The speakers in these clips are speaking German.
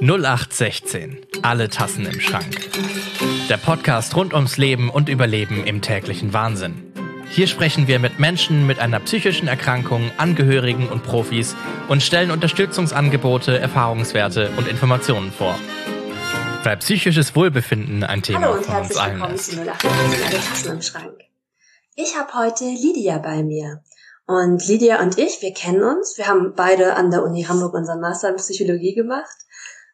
0816. Alle Tassen im Schrank. Der Podcast rund ums Leben und Überleben im täglichen Wahnsinn. Hier sprechen wir mit Menschen mit einer psychischen Erkrankung, Angehörigen und Profis und stellen Unterstützungsangebote, Erfahrungswerte und Informationen vor. Weil psychisches Wohlbefinden ein Thema Hallo und von uns herzlich allen willkommen ist. zu 0815 Alle Tassen im Schrank. Ich habe heute Lydia bei mir. Und Lydia und ich, wir kennen uns. Wir haben beide an der Uni Hamburg unseren Master in Psychologie gemacht.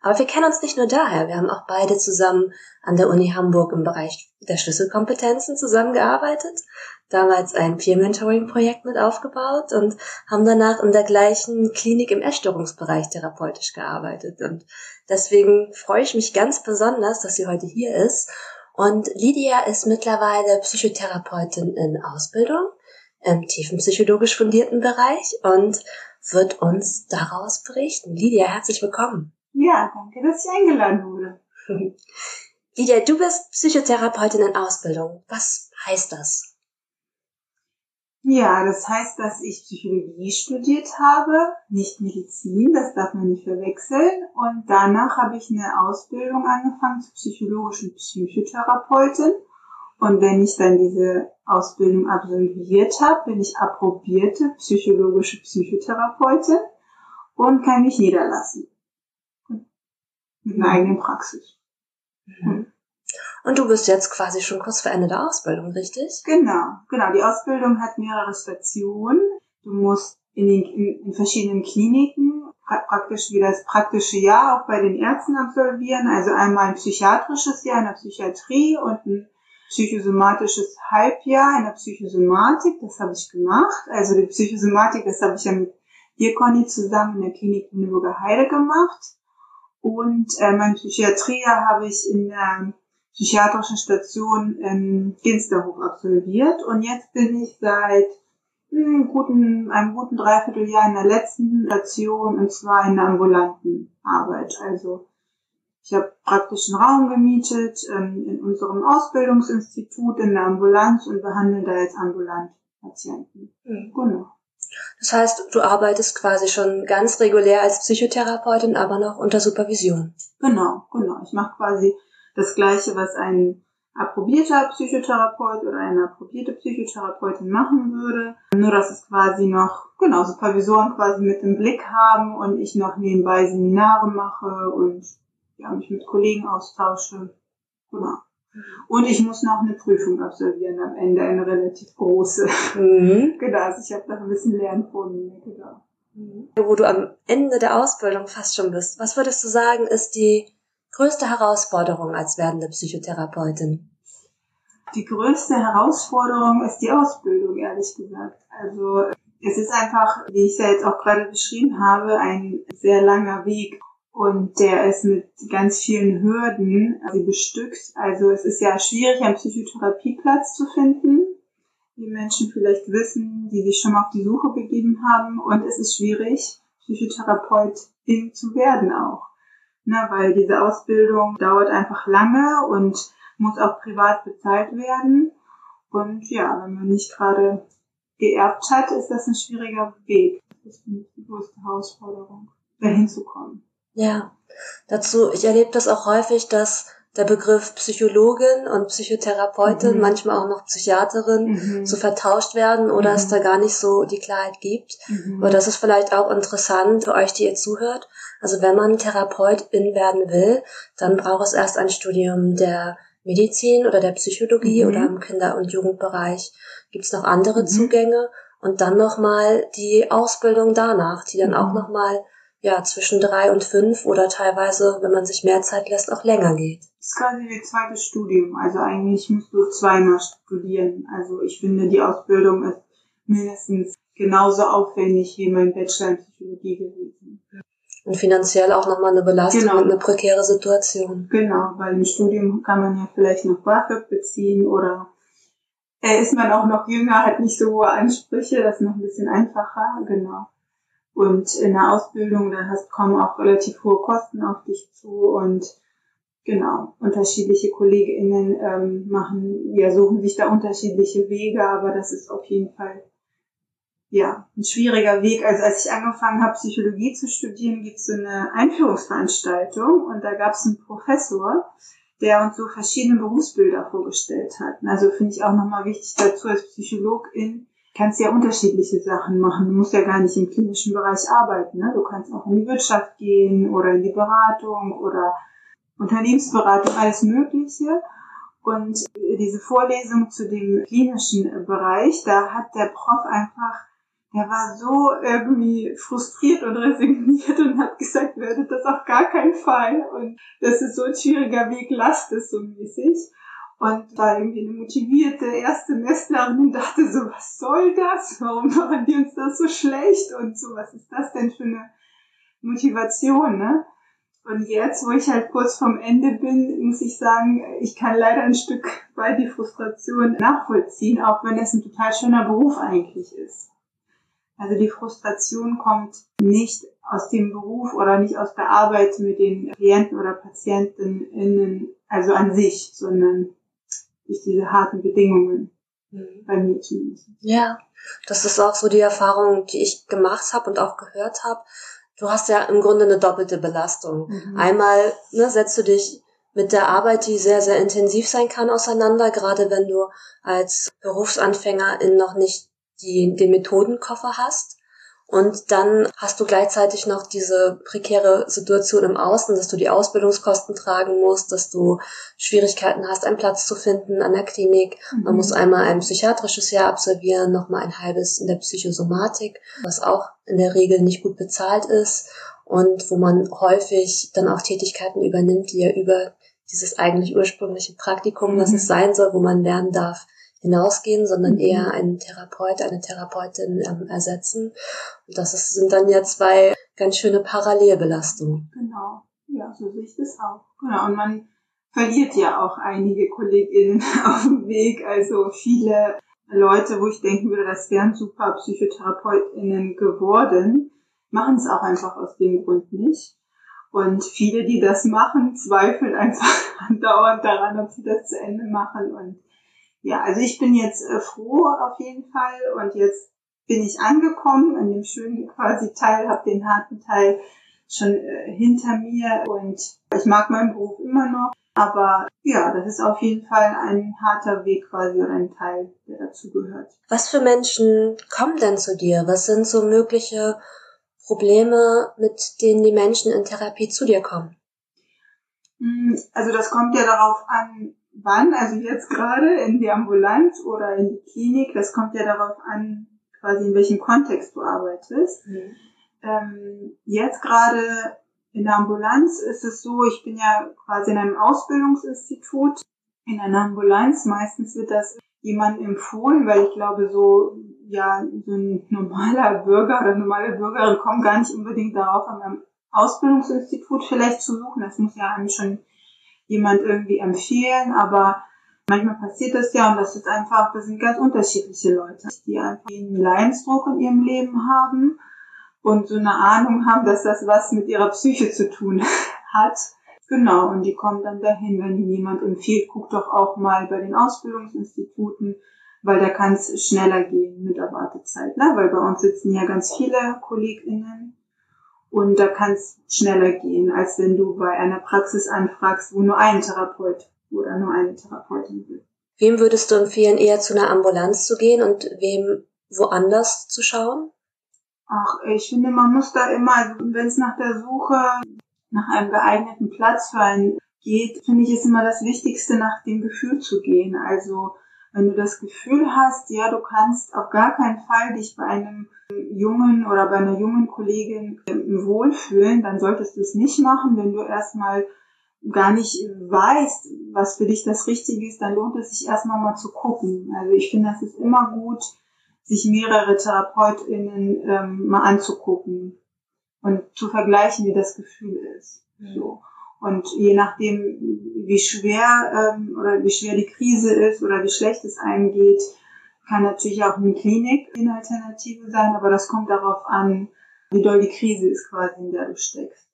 Aber wir kennen uns nicht nur daher. Wir haben auch beide zusammen an der Uni Hamburg im Bereich der Schlüsselkompetenzen zusammengearbeitet. Damals ein Peer-Mentoring-Projekt mit aufgebaut und haben danach in der gleichen Klinik im Essstörungsbereich therapeutisch gearbeitet. Und deswegen freue ich mich ganz besonders, dass sie heute hier ist. Und Lydia ist mittlerweile Psychotherapeutin in Ausbildung im tiefenpsychologisch fundierten Bereich und wird uns daraus berichten. Lydia, herzlich willkommen. Ja, danke, dass ich eingeladen wurde. Lydia, du bist Psychotherapeutin in Ausbildung. Was heißt das? Ja, das heißt, dass ich Psychologie studiert habe, nicht Medizin, das darf man nicht verwechseln. Und danach habe ich eine Ausbildung angefangen zur psychologischen Psychotherapeutin. Und wenn ich dann diese Ausbildung absolviert habe, bin ich approbierte psychologische Psychotherapeutin und kann mich niederlassen. Mit einer eigenen Praxis. Und du bist jetzt quasi schon kurz vor Ende der Ausbildung, richtig? Genau, genau. Die Ausbildung hat mehrere Stationen. Du musst in, den, in, in verschiedenen Kliniken pra praktisch wie das praktische Jahr auch bei den Ärzten absolvieren. Also einmal ein psychiatrisches Jahr in der Psychiatrie und ein psychosomatisches Halbjahr in der Psychosomatik. Das habe ich gemacht. Also die Psychosomatik, das habe ich ja mit dir, Conny, zusammen in der Klinik Lüneburger Heide gemacht. Und äh, mein Psychiatriejahr habe ich in der psychiatrischen Station in Ginsterhof absolviert und jetzt bin ich seit hm, guten, einem guten Dreivierteljahr in der letzten Station und zwar in der ambulanten Arbeit. Also ich habe praktisch einen Raum gemietet ähm, in unserem Ausbildungsinstitut in der Ambulanz und behandle da jetzt ambulant Patienten. Genau. Das heißt, du arbeitest quasi schon ganz regulär als Psychotherapeutin, aber noch unter Supervision. Genau, genau. Ich mache quasi das Gleiche, was ein approbierter Psychotherapeut oder eine approbierte Psychotherapeutin machen würde. Nur, dass es quasi noch, genau, Supervisoren quasi mit im Blick haben und ich noch nebenbei Seminare mache und ja, mich mit Kollegen austausche. Genau. Und ich muss noch eine Prüfung absolvieren am Ende, eine relativ große. Mhm. genau, also ich habe noch ein bisschen mir, genau. Wo du am Ende der Ausbildung fast schon bist. Was würdest du sagen, ist die größte Herausforderung als werdende Psychotherapeutin? Die größte Herausforderung ist die Ausbildung, ehrlich gesagt. Also es ist einfach, wie ich es ja jetzt auch gerade beschrieben habe, ein sehr langer Weg und der ist mit ganz vielen Hürden also bestückt. Also es ist ja schwierig, einen Psychotherapieplatz zu finden, wie Menschen vielleicht wissen, die sich schon mal auf die Suche begeben haben. Und es ist schwierig, Psychotherapeutin zu werden auch. Ne, weil diese Ausbildung dauert einfach lange und muss auch privat bezahlt werden. Und ja, wenn man nicht gerade geerbt hat, ist das ein schwieriger Weg. Das ist die größte Herausforderung, dahin zu kommen. Ja, dazu, ich erlebe das auch häufig, dass der Begriff Psychologin und Psychotherapeutin, Mhm. manchmal auch noch Psychiaterin, Mhm. so vertauscht werden oder Mhm. es da gar nicht so die Klarheit gibt. Mhm. Aber das ist vielleicht auch interessant für euch, die ihr zuhört. Also wenn man Therapeutin werden will, dann braucht es erst ein Studium der Medizin oder der Psychologie Mhm. oder im Kinder- und Jugendbereich. Gibt es noch andere Mhm. Zugänge und dann nochmal die Ausbildung danach, die dann auch nochmal ja, zwischen drei und fünf oder teilweise, wenn man sich mehr Zeit lässt, auch länger geht. Das ist quasi wie zweites Studium. Also eigentlich musst du zweimal studieren. Also ich finde, die Ausbildung ist mindestens genauso aufwendig wie mein Bachelor in Psychologie gewesen. Und finanziell auch nochmal eine Belastung Genau. und eine prekäre Situation. Genau, weil im Studium kann man ja vielleicht noch BAföG beziehen oder ist man auch noch jünger, hat nicht so hohe Ansprüche, das ist noch ein bisschen einfacher, genau. Und in der Ausbildung, da hast, kommen auch relativ hohe Kosten auf dich zu und genau, unterschiedliche KollegInnen ähm, machen, ja, suchen sich da unterschiedliche Wege, aber das ist auf jeden Fall ja, ein schwieriger Weg. Also als ich angefangen habe, Psychologie zu studieren, gibt es so eine Einführungsveranstaltung und da gab es einen Professor, der uns so verschiedene Berufsbilder vorgestellt hat. Also finde ich auch nochmal wichtig dazu als Psychologin, kannst ja unterschiedliche Sachen machen. Du musst ja gar nicht im klinischen Bereich arbeiten. Ne? Du kannst auch in die Wirtschaft gehen oder in die Beratung oder Unternehmensberatung, alles Mögliche. Und diese Vorlesung zu dem klinischen Bereich, da hat der Prof einfach, der war so irgendwie frustriert und resigniert und hat gesagt, werdet das auf gar keinen Fall. Und das ist so ein schwieriger Weg, lasst es so mäßig und war irgendwie eine motivierte Erstsemestlerin und dachte so, was soll das? Warum machen die uns das so schlecht? Und so, was ist das denn für eine Motivation, ne? Und jetzt, wo ich halt kurz vorm Ende bin, muss ich sagen, ich kann leider ein Stück weit die Frustration nachvollziehen, auch wenn es ein total schöner Beruf eigentlich ist. Also die Frustration kommt nicht aus dem Beruf oder nicht aus der Arbeit mit den Klienten oder PatientinnInnen, also an sich, sondern durch diese harten Bedingungen. Mhm. Bei mir zumindest. Ja, das ist auch so die Erfahrung, die ich gemacht habe und auch gehört habe. Du hast ja im Grunde eine doppelte Belastung. Mhm. Einmal ne, setzt du dich mit der Arbeit, die sehr, sehr intensiv sein kann, auseinander, gerade wenn du als Berufsanfängerin noch nicht die, den Methodenkoffer hast. Und dann hast du gleichzeitig noch diese prekäre Situation im Außen, dass du die Ausbildungskosten tragen musst, dass du Schwierigkeiten hast, einen Platz zu finden an der Klinik. Mhm. Man muss einmal ein psychiatrisches Jahr absolvieren, nochmal ein halbes in der Psychosomatik, was auch in der Regel nicht gut bezahlt ist und wo man häufig dann auch Tätigkeiten übernimmt, die ja über dieses eigentlich ursprüngliche Praktikum, mhm. was es sein soll, wo man lernen darf, hinausgehen, sondern mhm. eher einen Therapeut, eine Therapeutin ähm, ersetzen. Und das ist, sind dann ja zwei ganz schöne Parallelbelastungen. Genau, ja, so sehe ich das auch. Genau, und man verliert ja auch einige KollegInnen auf dem Weg, also viele Leute, wo ich denken würde, das wären super PsychotherapeutInnen geworden, machen es auch einfach aus dem Grund nicht. Und viele, die das machen, zweifeln einfach dauernd daran, ob sie das zu Ende machen. Und ja, also ich bin jetzt äh, froh auf jeden Fall und jetzt bin ich angekommen in dem schönen quasi Teil, habe den harten Teil schon äh, hinter mir und ich mag meinen Beruf immer noch. Aber ja, das ist auf jeden Fall ein harter Weg quasi oder ein Teil, der dazu gehört. Was für Menschen kommen denn zu dir? Was sind so mögliche Probleme, mit denen die Menschen in Therapie zu dir kommen? Hm, also das kommt ja darauf an, wann, also jetzt gerade in die Ambulanz oder in die Klinik, das kommt ja darauf an, quasi in welchem Kontext du arbeitest. Mhm. Ähm, jetzt gerade in der Ambulanz ist es so, ich bin ja quasi in einem Ausbildungsinstitut, in einer Ambulanz. Meistens wird das jemandem empfohlen, weil ich glaube, so, ja, so ein normaler Bürger oder normale Bürgerin kommen gar nicht unbedingt darauf, an einem Ausbildungsinstitut vielleicht zu suchen. Das muss ja einem schon jemand irgendwie empfehlen, aber manchmal passiert das ja und das ist einfach, das sind ganz unterschiedliche Leute, die einfach einen Leidensdruck in ihrem Leben haben und so eine Ahnung haben, dass das was mit ihrer Psyche zu tun hat. Genau, und die kommen dann dahin, wenn ihnen jemand empfiehlt, guck doch auch mal bei den Ausbildungsinstituten, weil da kann es schneller gehen mit der Wartezeit, ne? weil bei uns sitzen ja ganz viele KollegInnen und da kann es schneller gehen, als wenn du bei einer Praxis anfragst, wo nur ein Therapeut oder nur eine Therapeutin will. Wem würdest du empfehlen, eher zu einer Ambulanz zu gehen und wem woanders zu schauen? Ach, ich finde, man muss da immer, also wenn es nach der Suche nach einem geeigneten Platz für einen geht, finde ich es immer das Wichtigste, nach dem Gefühl zu gehen. Also wenn du das Gefühl hast, ja, du kannst auf gar keinen Fall dich bei einem jungen oder bei einer jungen Kollegin ähm, wohlfühlen, dann solltest du es nicht machen. Wenn du erstmal gar nicht weißt, was für dich das Richtige ist, dann lohnt es sich erstmal mal zu gucken. Also ich finde, das ist immer gut, sich mehrere TherapeutInnen ähm, mal anzugucken und zu vergleichen, wie das Gefühl ist. So. Und je nachdem, wie schwer ähm, oder wie schwer die Krise ist oder wie schlecht es einem geht, kann natürlich auch eine Klinik eine Alternative sein, aber das kommt darauf an, wie doll die Krise ist quasi, in der du steckst.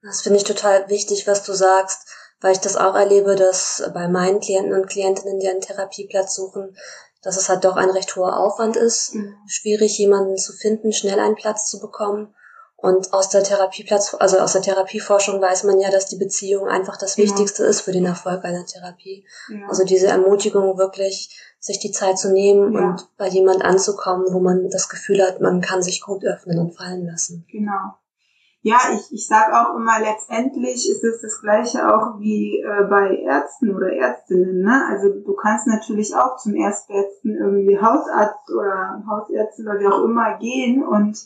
Das finde ich total wichtig, was du sagst, weil ich das auch erlebe, dass bei meinen Klienten und Klientinnen, die einen Therapieplatz suchen, dass es halt doch ein recht hoher Aufwand ist, Mhm. schwierig jemanden zu finden, schnell einen Platz zu bekommen. Und aus der Therapieplatz, also aus der Therapieforschung weiß man ja, dass die Beziehung einfach das Genau. Wichtigste ist für den Erfolg einer Therapie. Ja. Also diese Ermutigung wirklich, sich die Zeit zu nehmen Ja. und bei jemand anzukommen, wo man das Gefühl hat, man kann sich gut öffnen und fallen lassen. Genau. Ja, ich, ich sage auch immer, letztendlich ist es das gleiche auch wie äh, bei Ärzten oder Ärztinnen. Ne? Also du kannst natürlich auch zum Erstbesten irgendwie Hausarzt oder Hausärztin oder wie auch immer gehen und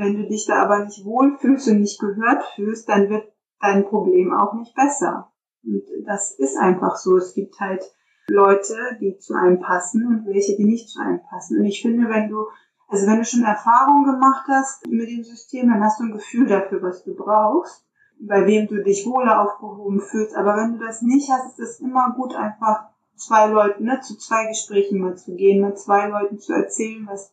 wenn du dich da aber nicht wohlfühlst und nicht gehört fühlst, dann wird dein Problem auch nicht besser. Und das ist einfach so. Es gibt halt Leute, die zu einem passen und welche, die nicht zu einem passen. Und ich finde, wenn du also wenn du schon Erfahrung gemacht hast mit dem System, dann hast du ein Gefühl dafür, was du brauchst, bei wem du dich wohler aufgehoben fühlst. Aber wenn du das nicht hast, ist es immer gut, einfach zwei Leuten, ne, zu zwei Gesprächen mal zu gehen, mit zwei Leuten zu erzählen, was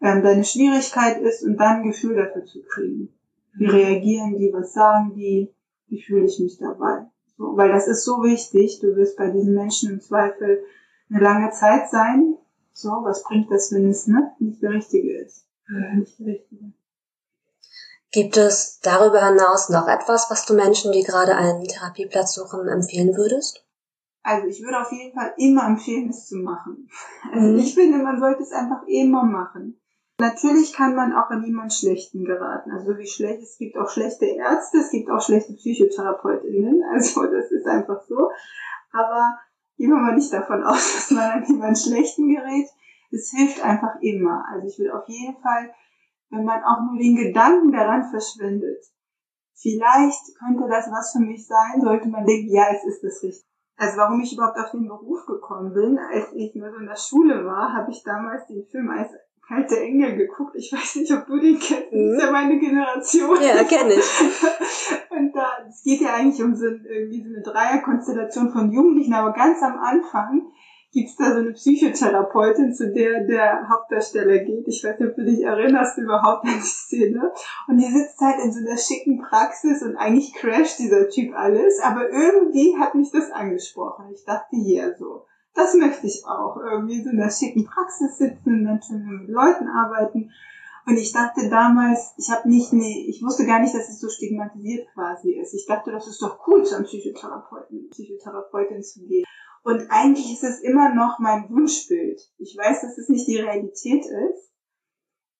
ähm, deine Schwierigkeit ist und dann ein Gefühl dafür zu kriegen. Wie reagieren die, was sagen die, wie fühle ich mich dabei. So, weil das ist so wichtig, du wirst bei diesen Menschen im Zweifel eine lange Zeit sein, so, was bringt das, wenn es ne, nicht der Richtige ist? Oder nicht der Richtige. Gibt es darüber hinaus noch etwas, was du Menschen, die gerade einen Therapieplatz suchen, empfehlen würdest? Also ich würde auf jeden Fall immer empfehlen, es zu machen. Also Mhm. ich finde, man sollte es einfach immer machen. Natürlich kann man auch an jemanden Schlechten geraten. Also wie schlecht, es gibt auch schlechte Ärzte, es gibt auch schlechte PsychotherapeutInnen. Also das ist einfach so. Aber gehen wir mal nicht davon aus, dass man an jemanden Schlechten gerät. Es hilft einfach immer. Also ich will auf jeden Fall, wenn man auch nur den Gedanken daran verschwendet, vielleicht könnte das was für mich sein, sollte man denken, ja, es ist das richtig. Also warum ich überhaupt auf den Beruf gekommen bin, als ich nur so in der Schule war, habe ich damals den Film als Kalte Engel geguckt. Ich weiß nicht, ob du den kennst. Das ist ja meine Generation. Ja, kenne ich. Und da, es geht ja eigentlich um so, irgendwie so eine Dreierkonstellation von Jugendlichen, aber ganz am Anfang gibt's da so eine Psychotherapeutin, zu der der Hauptdarsteller geht. Ich weiß nicht, ob du dich erinnerst überhaupt an die Szene. Und die sitzt halt in so einer schicken Praxis und eigentlich crasht dieser Typ alles, aber irgendwie hat mich das angesprochen. Ich dachte, hier so, das möchte ich auch. Irgendwie so in einer schicken Praxis sitzen dann schon mit Leuten arbeiten. Und ich dachte damals, ich habe nicht, nee, ich wusste gar nicht, dass es so stigmatisiert quasi ist. Ich dachte, das ist doch cool, zu einem Psychotherapeuten, Psychotherapeutin zu gehen. Und eigentlich ist es immer noch mein Wunschbild. Ich weiß, dass es nicht die Realität ist,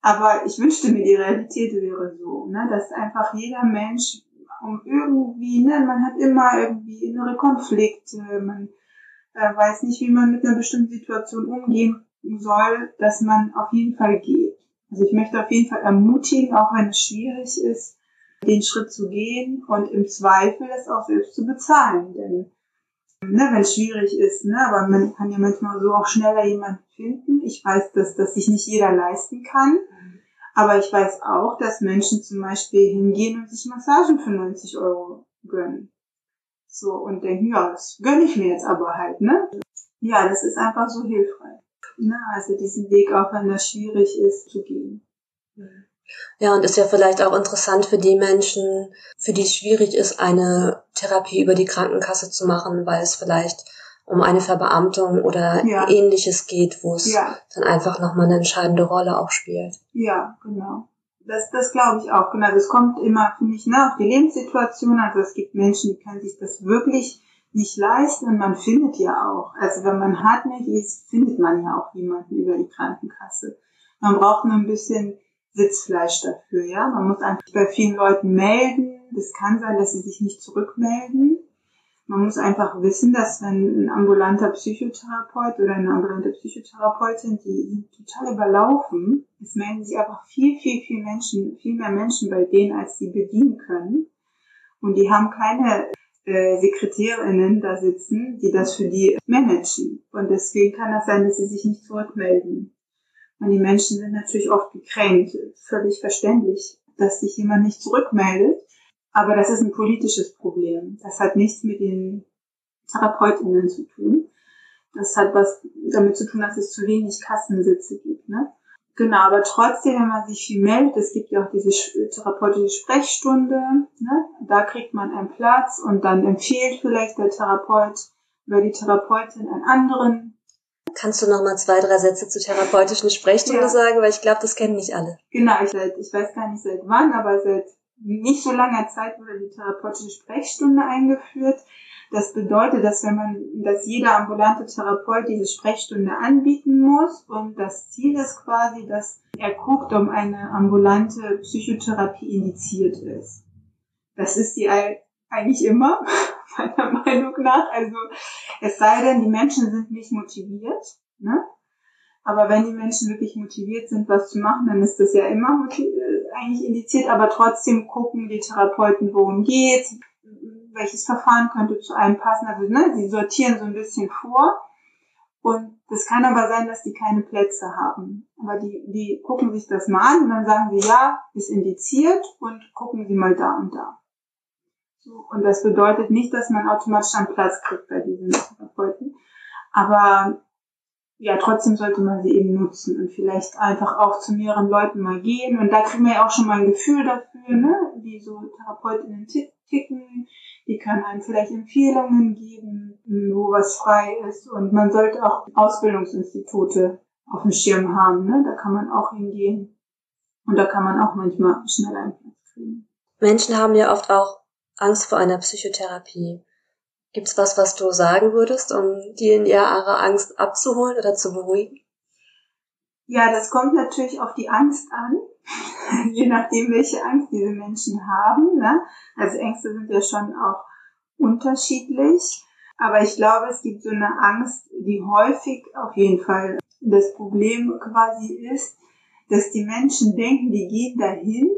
aber ich wünschte mir, die Realität wäre so, ne, dass einfach jeder Mensch um irgendwie, ne, man hat immer irgendwie innere Konflikte, man äh, weiß nicht, wie man mit einer bestimmten Situation umgehen soll, dass man auf jeden Fall geht. Also ich möchte auf jeden Fall ermutigen, auch wenn es schwierig ist, den Schritt zu gehen und im Zweifel es auch selbst zu bezahlen. Denn ne, wenn es schwierig ist, ne, aber man kann ja manchmal so auch schneller jemanden finden. Ich weiß, dass das sich nicht jeder leisten kann. Aber ich weiß auch, dass Menschen zum Beispiel hingehen und sich Massagen für 90 Euro gönnen. So, und denken, ja, das gönne ich mir jetzt aber halt, ne? Ja, das ist einfach so hilfreich. Ne? Also diesen Weg, auch wenn das schwierig ist, zu gehen. Ja, und ist ja vielleicht auch interessant für die Menschen, für die es schwierig ist, eine Therapie über die Krankenkasse zu machen, weil es vielleicht um eine Verbeamtung oder Ja. ähnliches geht, wo es Ja, dann einfach nochmal eine entscheidende Rolle auch spielt. ja, genau. Das, das glaube ich auch. Genau, das kommt immer, finde ich, ne, auf die Lebenssituation. Also es gibt Menschen, die können sich das wirklich nicht leisten und man findet ja auch. Also wenn man hartnäckig ist, findet man ja auch jemanden über die Krankenkasse. Man braucht nur ein bisschen Sitzfleisch dafür, ja. Man muss einfach bei vielen Leuten melden. Das kann sein, dass sie sich nicht zurückmelden. Man muss einfach wissen, dass wenn ein ambulanter Psychotherapeut oder eine ambulante Psychotherapeutin, die sind total überlaufen. Es melden sich einfach viel, viel, viel Menschen, viel mehr Menschen bei denen, als sie bedienen können. Und die haben keine äh, Sekretärinnen da sitzen, die das für die managen. Und deswegen kann das sein, dass sie sich nicht zurückmelden. Und die Menschen sind natürlich oft gekränkt, völlig verständlich, dass sich jemand nicht zurückmeldet. Aber das ist ein politisches Problem. Das hat nichts mit den Therapeutinnen zu tun. Das hat was damit zu tun, dass es zu wenig Kassensitze gibt. Ne? Genau, aber trotzdem, wenn man sich viel meldet, es gibt ja auch diese sch- therapeutische Sprechstunde, ne? da kriegt man einen Platz und dann empfiehlt vielleicht der Therapeut oder die Therapeutin einen anderen Kannst du noch mal zwei, drei Sätze zur therapeutischen Sprechstunde ja. sagen, weil ich glaube, das kennen nicht alle. Genau, ich, ich weiß gar nicht seit wann, aber seit nicht so langer Zeit wurde die therapeutische Sprechstunde eingeführt. Das bedeutet, dass wenn man, dass jeder ambulante Therapeut diese Sprechstunde anbieten muss und das Ziel ist quasi, dass er guckt, ob eine ambulante Psychotherapie indiziert ist. Das ist die eigentlich immer, meiner Meinung nach. Also es sei denn, die Menschen sind nicht motiviert. Ne? Aber wenn die Menschen wirklich motiviert sind, was zu machen, dann ist das ja immer eigentlich indiziert. Aber trotzdem gucken die Therapeuten, worum geht, welches Verfahren könnte zu einem passen. Also ne, sie sortieren so ein bisschen vor. Und das kann aber sein, dass die keine Plätze haben. Aber die, die gucken sich das mal an und dann sagen sie, ja, ist indiziert und gucken sie mal da und da. Und das bedeutet nicht, dass man automatisch einen Platz kriegt bei diesen Therapeuten. Aber ja, trotzdem sollte man sie eben nutzen und vielleicht einfach auch zu mehreren Leuten mal gehen. Und da kriegen wir ja auch schon mal ein Gefühl dafür, ne, wie so Therapeutinnen ticken. Die können einem vielleicht Empfehlungen geben, wo was frei ist. Und man sollte auch Ausbildungsinstitute auf dem Schirm haben. Ne? Da kann man auch hingehen. Und da kann man auch manchmal schnell einen Platz kriegen. Menschen haben ja oft auch Angst vor einer Psychotherapie. Gibt's was, was du sagen würdest, um die in ihrer Angst abzuholen oder zu beruhigen? Ja, das kommt natürlich auf die Angst an, je nachdem, welche Angst diese Menschen haben. Ne? Also Ängste sind ja schon auch unterschiedlich. Aber ich glaube, es gibt so eine Angst, die häufig auf jeden Fall das Problem quasi ist, dass die Menschen denken, die gehen dahin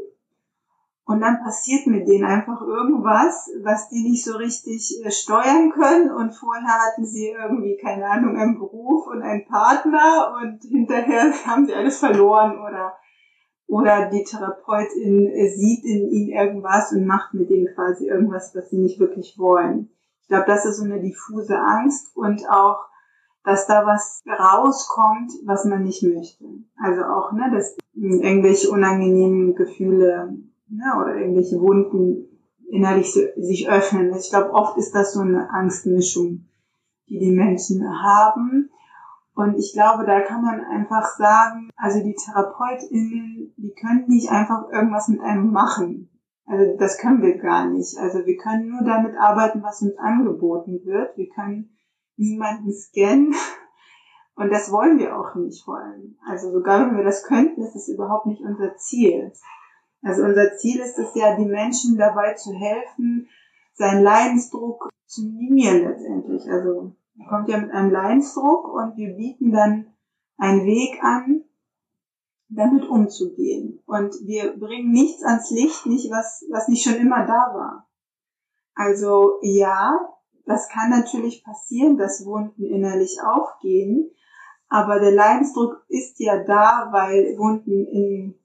und dann passiert mit denen einfach irgendwas, was die nicht so richtig äh, steuern können. Und vorher hatten sie irgendwie, keine Ahnung, einen Beruf und einen Partner und hinterher haben sie alles verloren oder, oder die Therapeutin äh, sieht in ihnen irgendwas und macht mit denen quasi irgendwas, was sie nicht wirklich wollen. Ich glaube, das ist so eine diffuse Angst und auch, dass da was rauskommt, was man nicht möchte. Also auch, ne, dass irgendwelche unangenehmen Gefühle ne, oder irgendwelche Wunden innerlich sich öffnen. Ich glaube, oft ist das so eine Angstmischung, die die Menschen haben. Und ich glaube, da kann man einfach sagen, also die TherapeutInnen, die können nicht einfach irgendwas mit einem machen. Also das können wir gar nicht. Also wir können nur damit arbeiten, was uns angeboten wird. Wir können niemanden scannen. Und das wollen wir auch nicht wollen. Also sogar wenn wir das könnten, ist es überhaupt nicht unser Ziel. Also unser Ziel ist es ja, die Menschen dabei zu helfen, seinen Leidensdruck zu minimieren letztendlich. Also er kommt ja mit einem Leidensdruck und wir bieten dann einen Weg an, damit umzugehen. Und wir bringen nichts ans Licht, nicht was, was nicht schon immer da war. Also ja, das kann natürlich passieren, dass Wunden innerlich aufgehen, aber der Leidensdruck ist ja da, weil Wunden in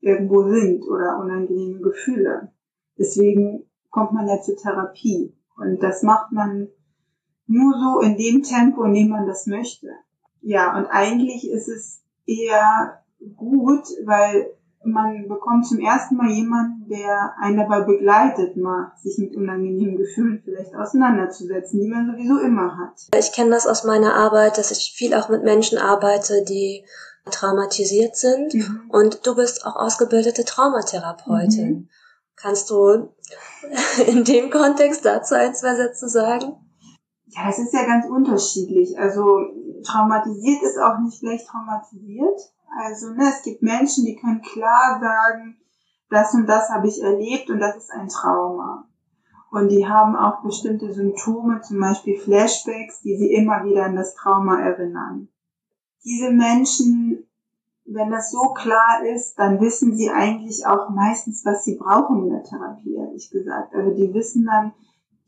irgendwo sind oder unangenehme Gefühle. Deswegen kommt man ja zur Therapie. Und das macht man nur so in dem Tempo, in dem man das möchte. Ja, und eigentlich ist es eher gut, weil man bekommt zum ersten Mal jemanden, der einen dabei begleitet, mal sich mit unangenehmen Gefühlen vielleicht auseinanderzusetzen, die man sowieso immer hat. Ich kenne das aus meiner Arbeit, dass ich viel auch mit Menschen arbeite, die traumatisiert sind mhm. und du bist auch ausgebildete Traumatherapeutin. Mhm. Kannst du in dem Kontext dazu ein, zwei Sätze sagen? Ja, es ist ja ganz unterschiedlich. Also traumatisiert ist auch nicht gleich traumatisiert. Also ne, es gibt Menschen, die können klar sagen, das und das habe ich erlebt und das ist ein Trauma. Und die haben auch bestimmte Symptome, zum Beispiel Flashbacks, die sie immer wieder an das Trauma erinnern diese Menschen, wenn das so klar ist, dann wissen sie eigentlich auch meistens, was sie brauchen in der Therapie, ehrlich gesagt. Also die wissen dann,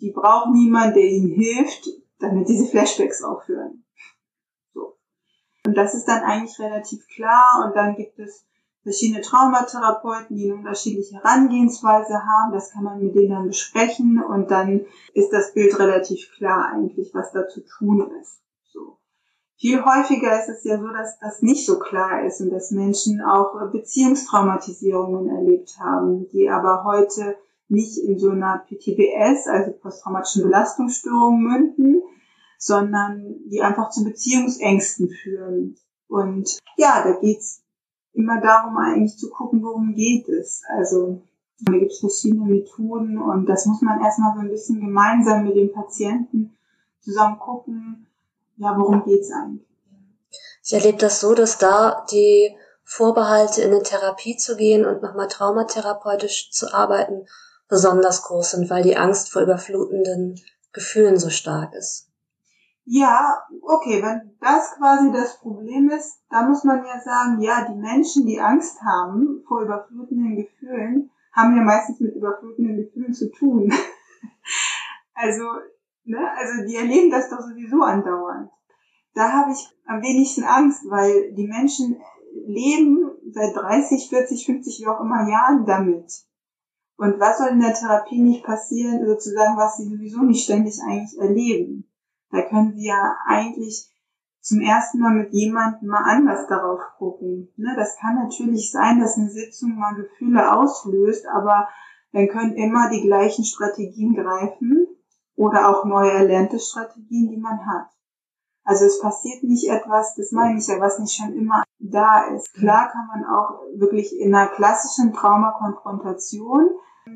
die brauchen niemanden, der ihnen hilft, damit diese Flashbacks aufhören. So. Und das ist dann eigentlich relativ klar und dann gibt es verschiedene Traumatherapeuten, die eine unterschiedliche Herangehensweise haben. Das kann man mit denen dann besprechen und dann ist das Bild relativ klar eigentlich, was da zu tun ist. Viel häufiger ist es ja so, dass das nicht so klar ist und dass Menschen auch Beziehungstraumatisierungen erlebt haben, die aber heute nicht in so einer PTBS, also posttraumatischen Belastungsstörung münden, sondern die einfach zu Beziehungsängsten führen. Und ja, da geht's immer darum, eigentlich zu gucken, worum geht es. Also da gibt es verschiedene Methoden und das muss man erstmal so ein bisschen gemeinsam mit dem Patienten zusammen gucken, ja, worum geht's eigentlich. Ich erlebe das so, dass da die Vorbehalte, in eine Therapie zu gehen und nochmal traumatherapeutisch zu arbeiten, besonders groß sind, weil die Angst vor überflutenden Gefühlen so stark ist. Ja, okay, wenn das quasi das Problem ist, da muss man ja sagen, ja, die Menschen, die Angst haben vor überflutenden Gefühlen, haben ja meistens mit überflutenden Gefühlen zu tun. also, ne, also die erleben das doch sowieso andauernd. Da habe ich am wenigsten Angst, weil die Menschen leben seit 30, 40, 50, wie auch immer Jahren damit. Und was soll in der Therapie nicht passieren, sozusagen, was sie sowieso nicht ständig eigentlich erleben? Da können sie ja eigentlich zum ersten Mal mit jemandem mal anders darauf gucken. Ne, das kann natürlich sein, dass eine Sitzung mal Gefühle auslöst, aber dann können immer die gleichen Strategien greifen oder auch neu erlernte Strategien, die man hat. Also es passiert nicht etwas, das meine ich ja, was nicht schon immer da ist. Klar kann man auch wirklich in einer klassischen Traumakonfrontation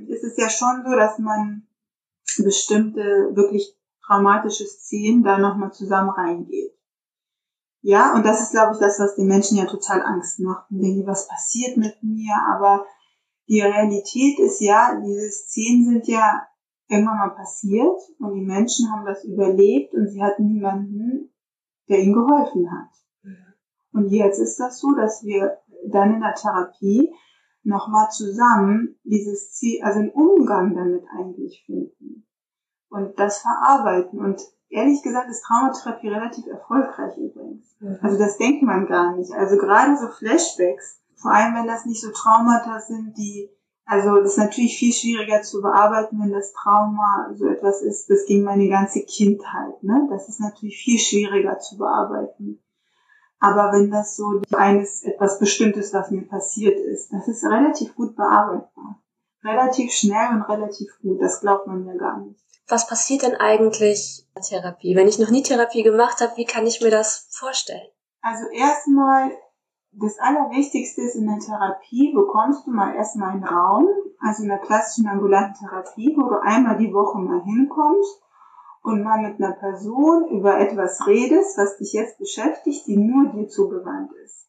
ist es ja schon so, dass man bestimmte wirklich traumatische Szenen da nochmal zusammen reingeht. Ja, und das ist, glaube ich, das, was den Menschen ja total Angst macht. Und denken, was passiert mit mir? Aber die Realität ist ja, diese Szenen sind ja irgendwann mal passiert und die Menschen haben das überlebt und sie hatten niemanden, der ihnen geholfen hat. Und jetzt ist das so, dass wir dann in der Therapie nochmal zusammen dieses Ziel, also einen Umgang damit eigentlich finden und das verarbeiten. Und ehrlich gesagt ist Traumatherapie relativ erfolgreich übrigens. Mhm. Also das denkt man gar nicht. Also gerade so Flashbacks, vor allem wenn das nicht so Traumata sind, die, also das ist natürlich viel schwieriger zu bearbeiten, wenn das Trauma so etwas ist, das ging meine ganze Kindheit, ne? Das ist natürlich viel schwieriger zu bearbeiten. Aber wenn das so eines etwas Bestimmtes, was mir passiert ist, das ist relativ gut bearbeitbar. Relativ schnell und relativ gut. Das glaubt man ja gar nicht. Was passiert denn eigentlich in der Therapie? Wenn ich noch nie Therapie gemacht habe, wie kann ich mir das vorstellen? Also erstmal, das Allerwichtigste ist in der Therapie, bekommst du mal erstmal einen Raum, also in der klassischen ambulanten Therapie, wo du einmal die Woche mal hinkommst und mal mit einer Person über etwas redest, was dich jetzt beschäftigt, die nur dir zugewandt ist.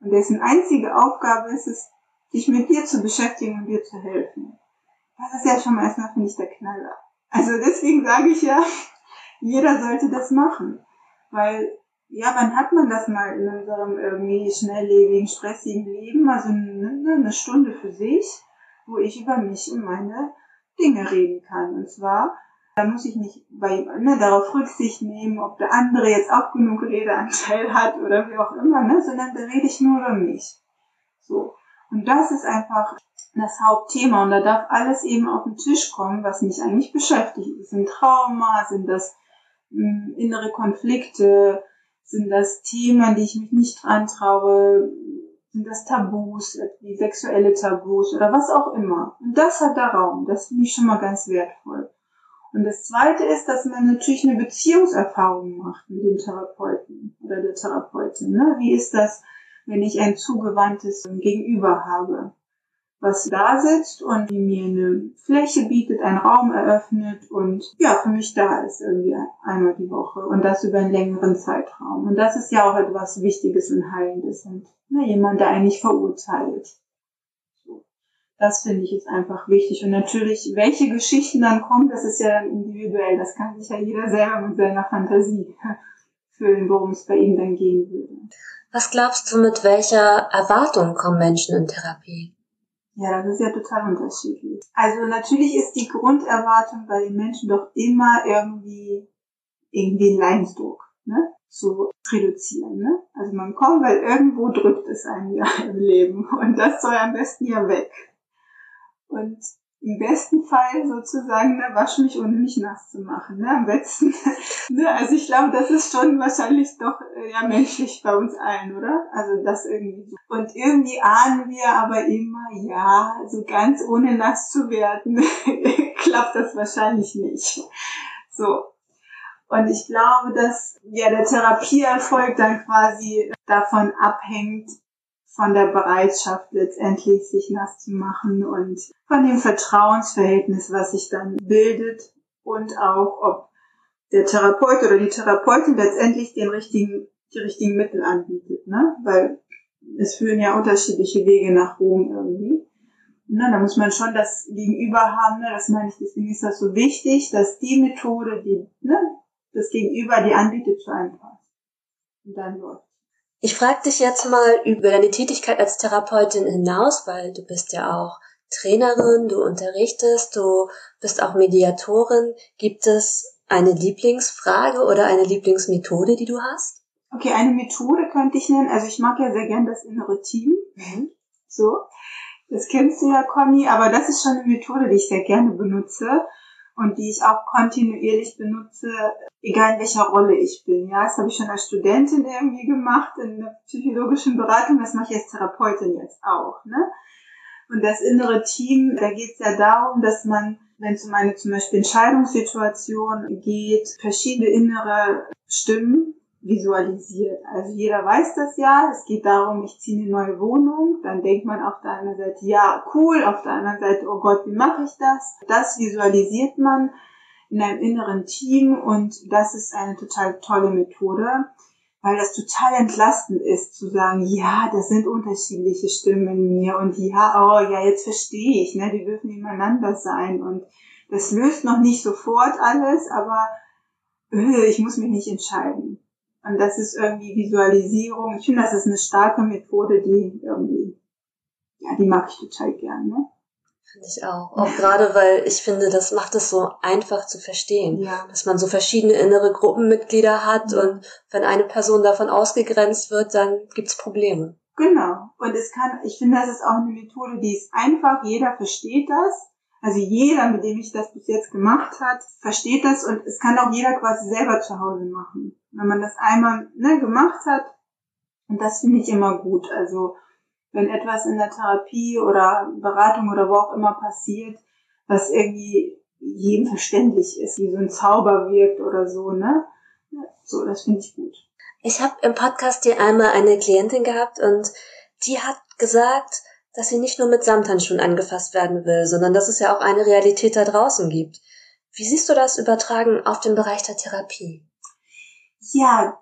Und dessen einzige Aufgabe ist es, dich mit dir zu beschäftigen und dir zu helfen. Das ist ja schon mal erstmal, finde ich, der Knaller. Also deswegen sage ich ja, jeder sollte das machen. Weil, ja, wann hat man das mal in unserem irgendwie schnelllebigen, stressigen Leben? Also eine, eine Stunde für sich, wo ich über mich und meine Dinge reden kann. Und zwar da muss ich nicht bei, ne, darauf Rücksicht nehmen, ob der andere jetzt auch genug Redeanteil hat oder wie auch immer, ne, sondern da rede ich nur über mich. So. Und das ist einfach das Hauptthema und da darf alles eben auf den Tisch kommen, was mich eigentlich beschäftigt. Sind Trauma, sind das mh, hm, innere Konflikte, sind das Themen, die ich mich nicht dran traue, sind das Tabus, wie sexuelle Tabus oder was auch immer. Und das hat da Raum. Das finde ich schon mal ganz wertvoll. Und das zweite ist, dass man natürlich eine Beziehungserfahrung macht mit dem Therapeuten oder der Therapeutin. Ne? Wie ist das, wenn ich ein zugewandtes Gegenüber habe, was da sitzt und die mir eine Fläche bietet, einen Raum eröffnet und ja, für mich da ist irgendwie einmal die Woche und das über einen längeren Zeitraum. Und das ist ja auch etwas Wichtiges und Heilendes und ne, jemand, der eigentlich verurteilt. Das finde ich ist einfach wichtig. Und natürlich, welche Geschichten dann kommen, das ist ja dann individuell. Das kann sich ja jeder selber mit seiner Fantasie füllen, worum es bei ihm dann gehen würde. Was glaubst du, mit welcher Erwartung kommen Menschen in Therapie? Ja, das ist ja total unterschiedlich. Also natürlich ist die Grunderwartung bei den Menschen doch immer irgendwie irgendwie ein Leidensdruck, ne? zu reduzieren. Ne? Also man kommt, weil irgendwo drückt es einen ja im Leben und das soll am besten ja weg. Und im besten Fall sozusagen, ne, wasch mich, ohne mich nass zu machen. Ne? Am besten. ne? Also ich glaube, das ist schon wahrscheinlich doch äh, ja menschlich bei uns allen, oder? Also das irgendwie so. Und irgendwie ahnen wir aber immer, ja, so ganz ohne nass zu werden, klappt das wahrscheinlich nicht. So. Und ich glaube, dass ja der Therapieerfolg dann quasi davon abhängt, von der Bereitschaft letztendlich sich nass zu machen und von dem Vertrauensverhältnis, was sich dann bildet und auch ob der Therapeut oder die Therapeutin letztendlich den richtigen, die richtigen Mittel anbietet, ne? Weil es führen ja unterschiedliche Wege nach Rom irgendwie. Ne, da muss man schon das Gegenüber haben, ne, das meine ich, deswegen ist das so wichtig, dass die Methode, die ne, das Gegenüber die anbietet, zu einem passt. Und dann läuft. Ich frage dich jetzt mal über deine Tätigkeit als Therapeutin hinaus, weil du bist ja auch Trainerin, du unterrichtest, du bist auch Mediatorin. Gibt es eine Lieblingsfrage oder eine Lieblingsmethode, die du hast? Okay, eine Methode könnte ich nennen. Also ich mag ja sehr gern das innere Team. Mhm. So. Das kennst du ja, Conny, aber das ist schon eine Methode, die ich sehr gerne benutze und die ich auch kontinuierlich benutze, egal in welcher Rolle ich bin. Ja, das habe ich schon als Studentin irgendwie gemacht in der psychologischen Beratung, das mache ich als Therapeutin jetzt auch. Ne? Und das innere Team, da geht es ja darum, dass man, wenn es um eine zum Beispiel Entscheidungssituation geht, verschiedene innere Stimmen visualisiert. Also jeder weiß das ja. Es geht darum, ich ziehe eine neue Wohnung. Dann denkt man auf der einen Seite, ja, cool. Auf der anderen Seite, oh Gott, wie mache ich das? Das visualisiert man in einem inneren Team und das ist eine total tolle Methode, weil das total entlastend ist, zu sagen, ja, das sind unterschiedliche Stimmen in mir und ja, oh ja, jetzt verstehe ich, ne, die dürfen nebeneinander sein und das löst noch nicht sofort alles, aber äh, ich muss mich nicht entscheiden. Und das ist irgendwie Visualisierung. Ich finde, das ist eine starke Methode, die irgendwie, ja, die mag ich total gern, ne? Finde ich auch. Auch gerade, weil ich finde, das macht es so einfach zu verstehen. Ja. Dass man so verschiedene innere Gruppenmitglieder hat und wenn eine Person davon ausgegrenzt wird, dann gibt's Probleme. Genau. Und es kann, ich finde, das ist auch eine Methode, die ist einfach, jeder versteht das. Also jeder, mit dem ich das bis jetzt gemacht hat, versteht das und es kann auch jeder quasi selber zu Hause machen. Wenn man das einmal ne, gemacht hat, und das finde ich immer gut. Also wenn etwas in der Therapie oder Beratung oder wo auch immer passiert, was irgendwie jedem verständlich ist, wie so ein Zauber wirkt oder so, ne? So, das finde ich gut. Ich habe im Podcast hier einmal eine Klientin gehabt und die hat gesagt, dass sie nicht nur mit Samthandschuhen angefasst werden will, sondern dass es ja auch eine Realität da draußen gibt. Wie siehst du das übertragen auf den Bereich der Therapie? Ja,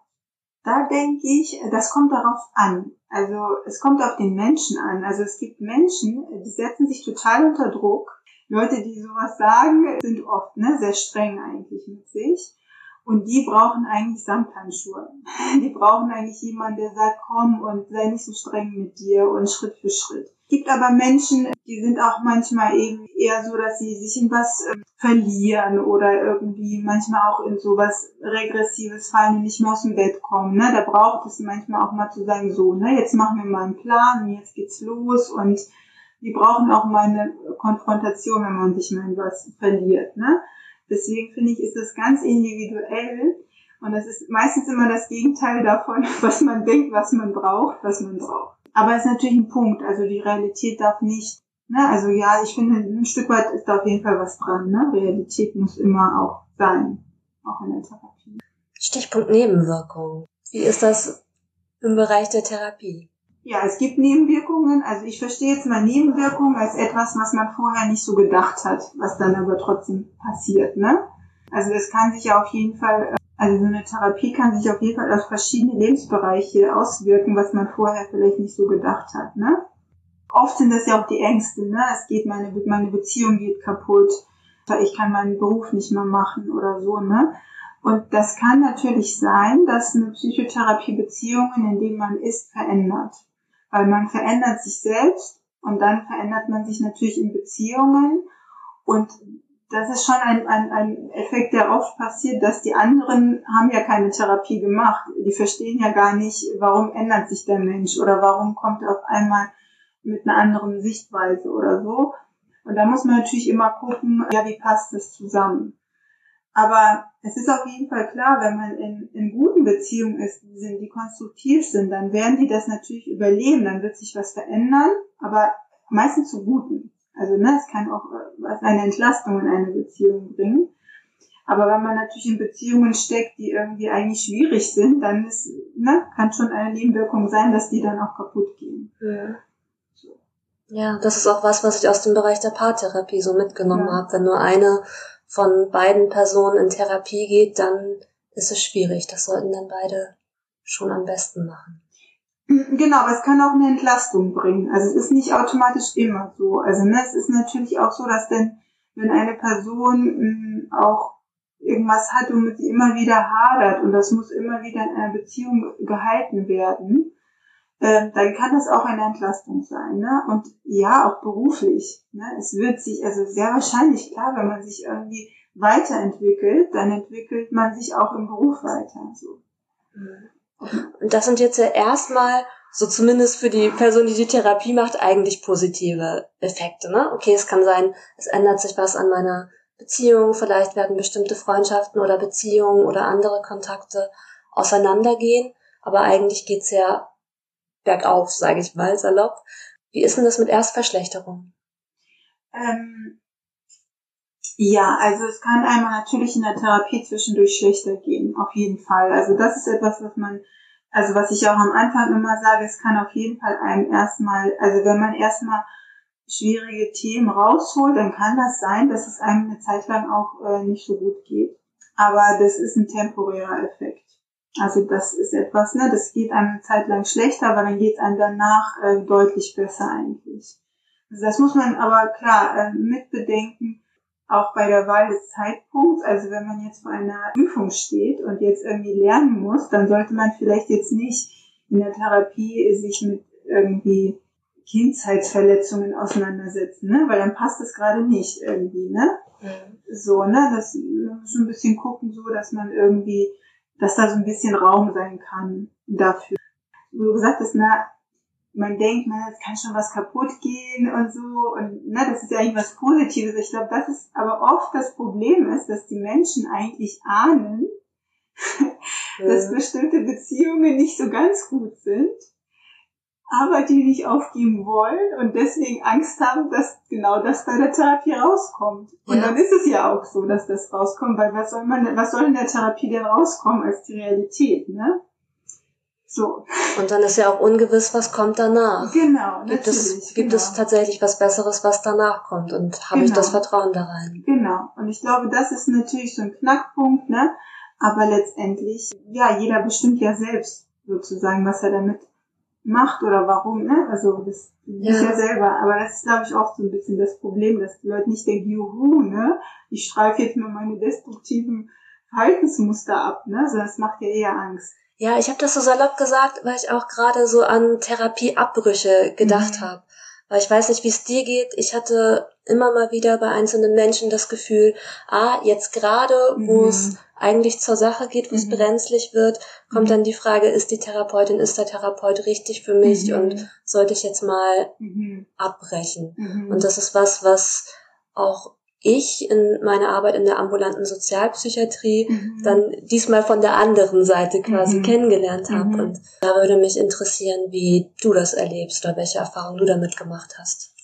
da denke ich, das kommt darauf an. Also es kommt auf den Menschen an. Also es gibt Menschen, die setzen sich total unter Druck. Leute, die sowas sagen, sind oft ne, sehr streng eigentlich mit sich. Und die brauchen eigentlich Samthandschuhe. Die brauchen eigentlich jemanden, der sagt, komm und sei nicht so streng mit dir und Schritt für Schritt gibt aber Menschen, die sind auch manchmal eben eher so, dass sie sich in was äh, verlieren oder irgendwie manchmal auch in sowas Regressives fallen und nicht mehr aus dem Bett kommen. Ne? Da braucht es manchmal auch mal zu sagen, so, ne, jetzt machen wir mal einen Plan und jetzt geht's los und die brauchen auch mal eine Konfrontation, wenn man sich mal in was verliert. Ne? Deswegen finde ich, ist das ganz individuell. Und das ist meistens immer das Gegenteil davon, was man denkt, was man braucht, was man braucht. Aber es ist natürlich ein Punkt. Also die Realität darf nicht, ne, also ja, ich finde, ein Stück weit ist da auf jeden Fall was dran, ne? Realität muss immer auch sein. Auch in der Therapie. Stichpunkt Nebenwirkungen. Wie ist das im Bereich der Therapie? Ja, es gibt Nebenwirkungen. Also ich verstehe jetzt mal Nebenwirkungen als etwas, was man vorher nicht so gedacht hat, was dann aber trotzdem passiert, ne? Also das kann sich ja auf jeden Fall also so eine Therapie kann sich auf jeden Fall auf verschiedene Lebensbereiche auswirken, was man vorher vielleicht nicht so gedacht hat. Ne? Oft sind das ja auch die Ängste. Ne? Es geht meine meine Beziehung geht kaputt, ich kann meinen Beruf nicht mehr machen oder so. Ne? Und das kann natürlich sein, dass eine Psychotherapie Beziehungen, in denen man ist, verändert, weil man verändert sich selbst und dann verändert man sich natürlich in Beziehungen und das ist schon ein, ein, ein Effekt, der oft passiert, dass die anderen haben ja keine Therapie gemacht. Die verstehen ja gar nicht, warum ändert sich der Mensch oder warum kommt er auf einmal mit einer anderen Sichtweise oder so. Und da muss man natürlich immer gucken, ja, wie passt das zusammen. Aber es ist auf jeden Fall klar, wenn man in, in guten Beziehungen ist, die konstruktiv sind, dann werden die das natürlich überleben, dann wird sich was verändern, aber meistens zu Guten. Also ne, es kann auch äh, eine Entlastung in eine Beziehung bringen. Aber wenn man natürlich in Beziehungen steckt, die irgendwie eigentlich schwierig sind, dann ist, ne, kann schon eine Nebenwirkung sein, dass die dann auch kaputt gehen. Ja. Ja, das ist auch was, was ich aus dem Bereich der Paartherapie so mitgenommen ja. habe. Wenn nur eine von beiden Personen in Therapie geht, dann ist es schwierig. Das sollten dann beide schon am besten machen. Genau, aber es kann auch eine Entlastung bringen. Also es ist nicht automatisch immer so. Also ne, es ist natürlich auch so, dass denn, wenn eine Person mh, hm, auch irgendwas hat, womit sie immer wieder hadert und das muss immer wieder in einer Beziehung gehalten werden, äh, dann kann das auch eine Entlastung sein. Ne? Und ja, auch beruflich. Ne? Es wird sich, also sehr wahrscheinlich, klar, wenn man sich irgendwie weiterentwickelt, dann entwickelt man sich auch im Beruf weiter. So. Und das sind jetzt ja erstmal, so zumindest für die Person, die die Therapie macht, eigentlich positive Effekte. Ne? Okay, es kann sein, es ändert sich was an meiner Beziehung, vielleicht werden bestimmte Freundschaften oder Beziehungen oder andere Kontakte auseinandergehen, aber eigentlich geht's ja bergauf, sage ich mal salopp. Wie ist denn das mit Erstverschlechterung? Ähm, ja, also es kann einmal natürlich in der Therapie zwischendurch schlechter gehen, auf jeden Fall. Also das ist etwas, was man, also was ich auch am Anfang immer sage, es kann auf jeden Fall einem erstmal, also wenn man erstmal schwierige Themen rausholt, dann kann das sein, dass es einem eine Zeit lang auch äh, nicht so gut geht. Aber das ist ein temporärer Effekt. Also das ist etwas, ne, das geht einem eine Zeit lang schlechter, aber dann geht es einem danach äh, deutlich besser eigentlich. Also das muss man aber klar äh, mitbedenken, auch bei der Wahl des Zeitpunkts. Also wenn man jetzt vor einer Prüfung steht und jetzt irgendwie lernen muss, dann sollte man vielleicht jetzt nicht in der Therapie sich mit irgendwie Kindheitsverletzungen auseinandersetzen, ne? Weil dann passt das gerade nicht irgendwie, ne? Mhm. So, ne? Das man muss ein bisschen gucken, so dass man irgendwie dass da so ein bisschen Raum sein kann dafür. Wo du gesagt hast, na, man denkt, na, es kann schon was kaputt gehen und so und na, das ist ja eigentlich was Positives. Ich glaube, das ist aber oft das Problem ist, dass die Menschen eigentlich ahnen, dass bestimmte Beziehungen nicht so ganz gut sind aber die nicht aufgeben wollen und deswegen Angst haben, dass genau das bei der Therapie rauskommt. Und ja. dann ist es ja auch so, dass das rauskommt, weil was soll man, was soll in der Therapie denn rauskommen als die Realität, ne? So. Und dann ist ja auch ungewiss, was kommt danach. Genau. Gibt es, gibt genau. es tatsächlich was Besseres, was danach kommt? Und habe genau. ich das Vertrauen da rein? Genau. Und ich glaube, das ist natürlich so ein Knackpunkt, ne? Aber letztendlich, ja, jeder bestimmt ja selbst sozusagen, was er damit macht oder warum, ne? Also das ja. ist ja selber. Aber das ist, glaube ich, auch so ein bisschen das Problem, dass die Leute nicht denken, juhu, ne? Ich streife jetzt mal meine destruktiven Verhaltensmuster ab, ne? Sondern das macht ja eher Angst. Ja, ich habe das so salopp gesagt, weil ich auch gerade so an Therapieabbrüche gedacht mhm. habe. Weil ich weiß nicht, wie es dir geht. Ich hatte immer mal wieder bei einzelnen Menschen das Gefühl, ah, jetzt gerade, wo mhm. es eigentlich zur Sache geht, wo es mhm. brenzlig wird, kommt mhm. dann die Frage, ist die Therapeutin, ist der Therapeut richtig für mich mhm. und sollte ich jetzt mal mhm. abbrechen? Und das ist was, was auch ich in meiner Arbeit in der ambulanten Sozialpsychiatrie mhm. dann diesmal von der anderen Seite quasi mhm. kennengelernt habe. Mhm. Und da würde mich interessieren, wie du das erlebst oder welche Erfahrungen du damit gemacht hast.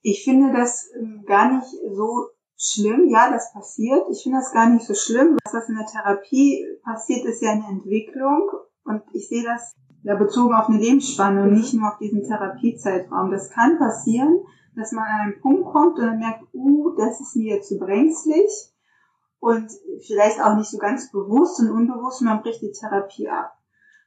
Ich finde das ähm, gar nicht so schlimm. Ja, das passiert. Ich finde das gar nicht so schlimm. Was, was in der Therapie passiert, ist ja eine Entwicklung. Und ich sehe das ja bezogen auf eine Lebensspanne und nicht nur auf diesen Therapiezeitraum. Das kann passieren, dass man an einen Punkt kommt und dann merkt, uh, das ist mir zu brenzlig. Und vielleicht auch nicht so ganz bewusst und unbewusst, man bricht die Therapie ab.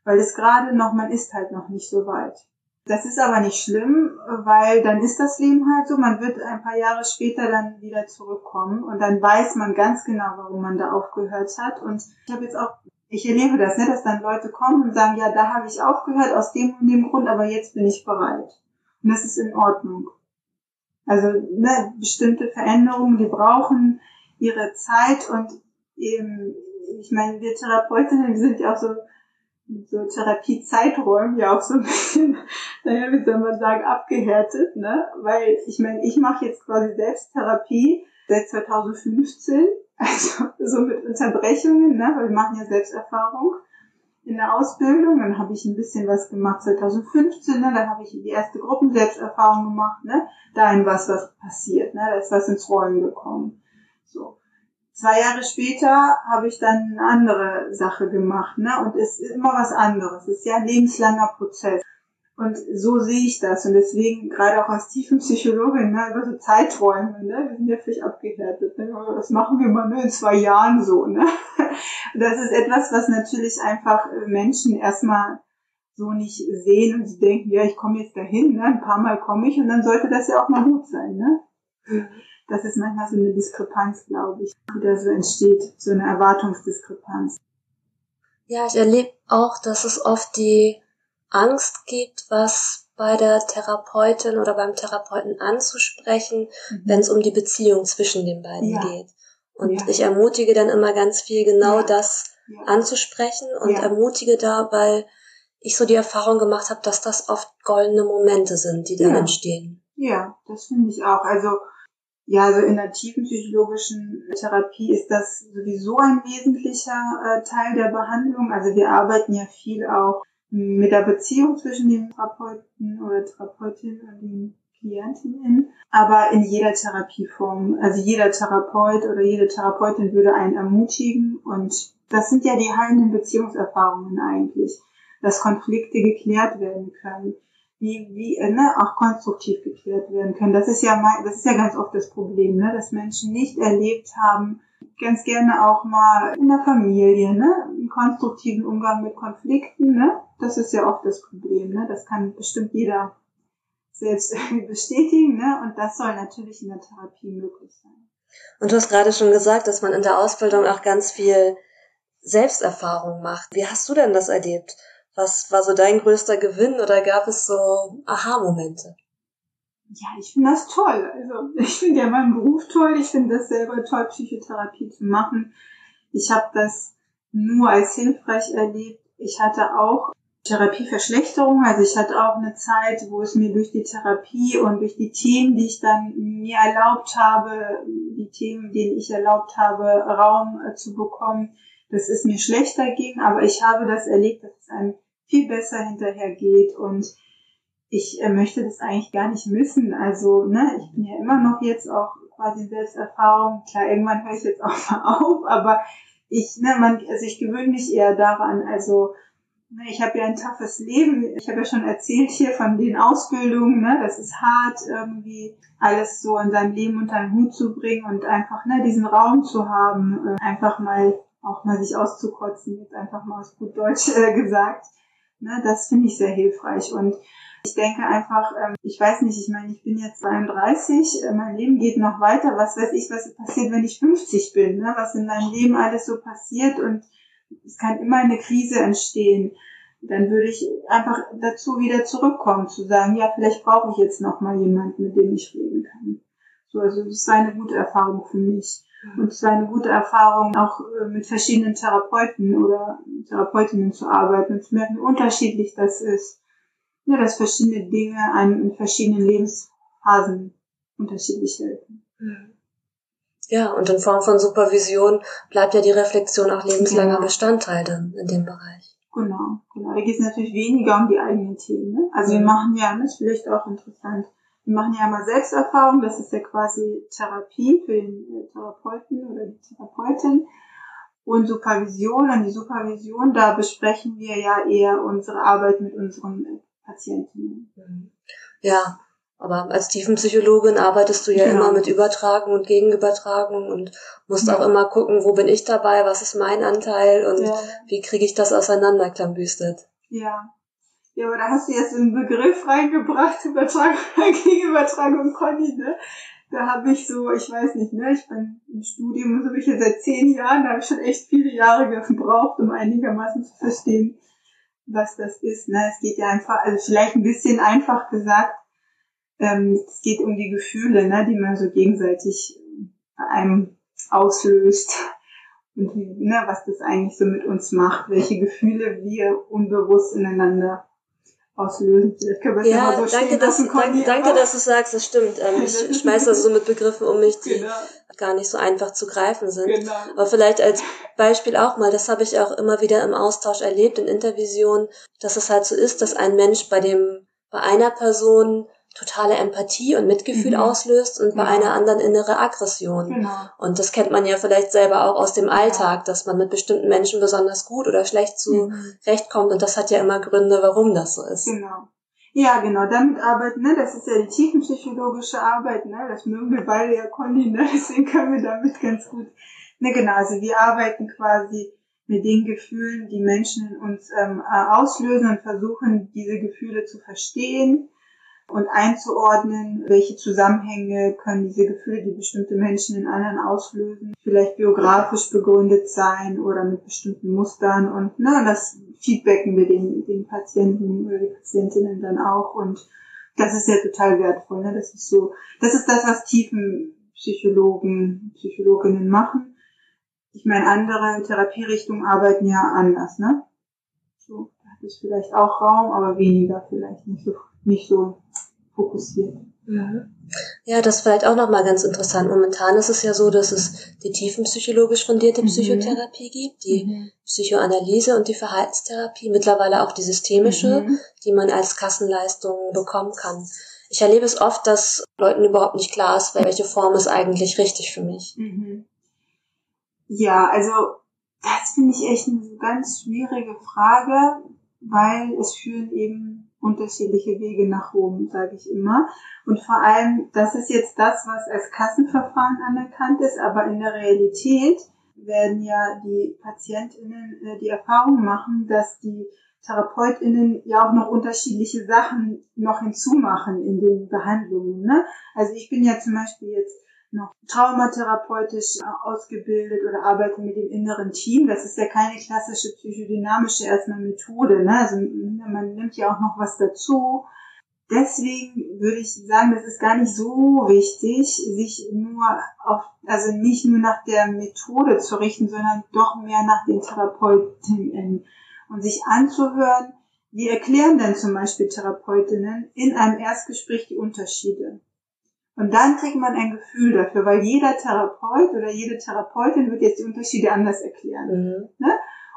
Weil es gerade noch, man ist halt noch nicht so weit. Das ist aber nicht schlimm, weil dann ist das Leben halt so. Man wird ein paar Jahre später dann wieder zurückkommen und dann weiß man ganz genau, warum man da aufgehört hat. Und ich habe jetzt auch, ich erlebe das, ne, dass dann Leute kommen und sagen, ja, da habe ich aufgehört aus dem und dem Grund, aber jetzt bin ich bereit. Und das ist in Ordnung. Also ne, bestimmte Veränderungen, die brauchen ihre Zeit und eben, ich meine, wir Therapeutinnen, sind ja auch so so Therapiezeiträumen ja auch so ein bisschen, naja, wie soll man sagen, abgehärtet, ne? Weil ich meine, ich mache jetzt quasi Selbsttherapie seit 2015, also so mit Unterbrechungen, ne? Weil wir machen ja Selbsterfahrung in der Ausbildung. Dann habe ich ein bisschen was gemacht 2015, ne? Dann habe ich die erste Gruppenselbsterfahrung gemacht, ne? Dahin was was passiert, ne? Da ist was ins Rollen gekommen. So. zwei Jahre später habe ich dann eine andere Sache gemacht, ne? Und es ist immer was anderes. Es ist ja ein lebenslanger Prozess. Und so sehe ich das. Und deswegen, gerade auch als Tiefenpsychologin, ne, über so Zeiträume, ne, wir sind ja völlig abgehärtet. Ne? Das machen wir mal nur in zwei Jahren so. Ne? Das ist etwas, was natürlich einfach Menschen erstmal so nicht sehen und sie denken, ja, ich komme jetzt dahin, ne? ein paar Mal komme ich und dann sollte das ja auch mal gut sein. Ne? Das ist manchmal so eine Diskrepanz, glaube ich, die da so entsteht, so eine Erwartungsdiskrepanz. Ja, ich erlebe auch, dass es oft die Angst gibt, was bei der Therapeutin oder beim Therapeuten anzusprechen, mhm. wenn es um die Beziehung zwischen den beiden ja. geht. Und ja. ich ermutige dann immer ganz viel, genau ja. das anzusprechen und ermutige da, weil ich so die Erfahrung gemacht habe, dass das oft goldene Momente sind, die dann entstehen. Ja, das finde ich auch. Also ja, also in der tiefen psychologischen Therapie ist das sowieso ein wesentlicher äh, Teil der Behandlung. Also wir arbeiten ja viel auch mit der Beziehung zwischen dem Therapeuten oder Therapeutin und den Klientinnen, aber in jeder Therapieform. Also jeder Therapeut oder jede Therapeutin würde einen ermutigen und das sind ja die heilenden Beziehungserfahrungen eigentlich, dass Konflikte geklärt werden können, wie, wie ne, auch konstruktiv geklärt werden können. Das ist ja das ist ja ganz oft das Problem, ne, dass Menschen nicht erlebt haben, ganz gerne auch mal in der Familie, ne, einen konstruktiven Umgang mit Konflikten, ne, das ist ja oft das Problem, ne? Das kann bestimmt jeder selbst irgendwie bestätigen, ne? Und das soll natürlich in der Therapie möglich sein. Und du hast gerade schon gesagt, dass man in der Ausbildung auch ganz viel Selbsterfahrung macht. Wie hast du denn das erlebt? Was war so dein größter Gewinn oder gab es so Aha-Momente? Ja, ich finde das toll. Also ich finde ja meinen Beruf toll. Ich finde das selber toll, Psychotherapie zu machen. Ich habe das nur als hilfreich erlebt. Ich hatte auch Therapieverschlechterung. Also ich hatte auch eine Zeit, wo es mir durch die Therapie und durch die Themen, die ich dann mir erlaubt habe, die Themen, denen ich erlaubt habe, Raum äh, zu bekommen, dass es mir schlechter ging. Aber ich habe das erlebt, dass es einem viel besser hinterher geht und ich äh, möchte das eigentlich gar nicht missen. Also, ne, ich bin ja immer noch jetzt auch quasi Selbsterfahrung. Klar, irgendwann höre ich jetzt auch mal auf, aber ich, ne, man, also ich gewöhne mich eher daran. Also Ne, ich habe ja ein toughes Leben. Ich habe ja schon erzählt hier von den Ausbildungen. Ne? Das ist hart, irgendwie alles so in seinem Leben unter den Hut zu bringen und einfach ne, diesen Raum zu haben, äh, einfach mal auch mal sich auszukotzen, jetzt einfach mal aus gut Deutsch äh, gesagt. Ne? Das finde ich sehr hilfreich und ich denke einfach, ähm, ich weiß nicht, ich meine, ich bin jetzt 32, äh, mein Leben geht noch weiter. Was weiß ich, was passiert, wenn ich 50 bin? Ne? Was in meinem Leben alles so passiert und es kann immer eine Krise entstehen, dann würde ich einfach dazu wieder zurückkommen, zu sagen, ja, vielleicht brauche ich jetzt noch mal jemanden, mit dem ich reden kann. So, also das war eine gute Erfahrung für mich. Und es war eine gute Erfahrung, auch äh, mit verschiedenen Therapeuten oder Therapeutinnen zu arbeiten und zu merken, wie unterschiedlich das ist. Ja, dass verschiedene Dinge einem in verschiedenen Lebensphasen unterschiedlich helfen. Ja, und in Form von Supervision bleibt ja die Reflexion auch lebenslanger genau. Bestandteil dann in dem Bereich. Genau, genau. Da geht es natürlich weniger um die eigenen Themen. Ne? Also mhm. wir machen ja, das ist vielleicht auch interessant, wir machen ja mal Selbsterfahrung, das ist ja quasi Therapie für den äh, Therapeuten oder die Therapeutin. Und Supervision, und die Supervision, da besprechen wir ja eher unsere Arbeit mit unseren äh, Patientinnen. Mhm. Ja, aber als Tiefenpsychologin arbeitest du ja genau. immer mit Übertragung und Gegenübertragung und musst ja. auch immer gucken, wo bin ich dabei, was ist mein Anteil und ja. wie kriege ich das auseinanderklambüstet. Ja. Ja, aber da hast du jetzt einen Begriff reingebracht, Übertragung, Gegenübertragung, Conny, ne? Da habe ich so, ich weiß nicht, ne, ich bin im Studium, so bin ich jetzt seit zehn Jahren, da habe ich schon echt viele Jahre gebraucht, um einigermaßen zu verstehen, was das ist. Ne? Es geht ja einfach, also vielleicht ein bisschen einfach gesagt, ähm, es geht um die Gefühle, ne, die man so gegenseitig bei einem auslöst und ne, was das eigentlich so mit uns macht, welche Gefühle wir unbewusst ineinander auslösen. Vielleicht können wir ja, mal so danke, dass, lassen, danke, danke, dass du sagst, das stimmt. Ähm, ich schmeiße also so mit Begriffen um mich, die genau. gar nicht so einfach zu greifen sind. Genau. Aber vielleicht als Beispiel auch mal, das habe ich auch immer wieder im Austausch erlebt, in Intervisionen, dass es halt so ist, dass ein Mensch bei dem, bei einer Person totale Empathie und Mitgefühl Mhm. auslöst und bei einer anderen innere Aggression. Genau. Und das kennt man ja vielleicht selber auch aus dem Alltag, dass man mit bestimmten Menschen besonders gut oder schlecht Mhm. zurechtkommt. Und das hat ja immer Gründe, warum das so ist. Genau. Ja, genau, damit arbeiten, ne, das ist ja die tiefenpsychologische Arbeit, ne, das mögen wir beide ja, Conny, ne, deswegen können wir damit ganz gut, ne, genau, also wir arbeiten quasi mit den Gefühlen, die Menschen in uns ähm, äh, auslösen und versuchen, diese Gefühle zu verstehen und einzuordnen, welche Zusammenhänge können diese Gefühle, die bestimmte Menschen in anderen auslösen, vielleicht biografisch begründet sein oder mit bestimmten Mustern und ne, das feedbacken wir den, den Patienten oder die Patientinnen dann auch und das ist ja total wertvoll. Ne? Das ist so, das ist das, was Tiefenpsychologen, Psychologinnen machen. Ich meine, andere Therapierichtungen arbeiten ja anders, ne? So, da hat es vielleicht auch Raum, aber weniger vielleicht, nicht so, nicht so fokussiert. Ja, das ist vielleicht auch nochmal ganz interessant. Momentan ist es ja so, dass es die tiefenpsychologisch fundierte Mhm. Psychotherapie gibt, die Psychoanalyse und die Verhaltenstherapie, mittlerweile auch die systemische, Mhm. die man als Kassenleistung bekommen kann. Ich erlebe es oft, dass Leuten überhaupt nicht klar ist, welche Form ist eigentlich richtig für mich. Mhm. Ja, also das finde ich echt eine ganz schwierige Frage, weil es führen eben unterschiedliche Wege nach Rom, sage ich immer. Und vor allem, das ist jetzt das, was als Kassenverfahren anerkannt ist, aber in der Realität werden ja die PatientInnen äh, die Erfahrung machen, dass die TherapeutInnen ja auch noch unterschiedliche Sachen noch hinzumachen in den Behandlungen. Ne? Also ich bin ja zum Beispiel jetzt noch traumatherapeutisch äh, ausgebildet oder arbeite mit dem inneren Team. Das ist ja keine klassische psychodynamische erstmal Methode. Ne? Also man nimmt ja auch noch was dazu. Deswegen würde ich sagen, das ist gar nicht so wichtig, sich nur auf, also nicht nur nach der Methode zu richten, sondern doch mehr nach den Therapeutinnen und sich anzuhören, wie erklären denn zum Beispiel Therapeutinnen in einem Erstgespräch die Unterschiede? Und dann kriegt man ein Gefühl dafür, weil jeder Therapeut oder jede Therapeutin wird jetzt die Unterschiede anders erklären. Mhm.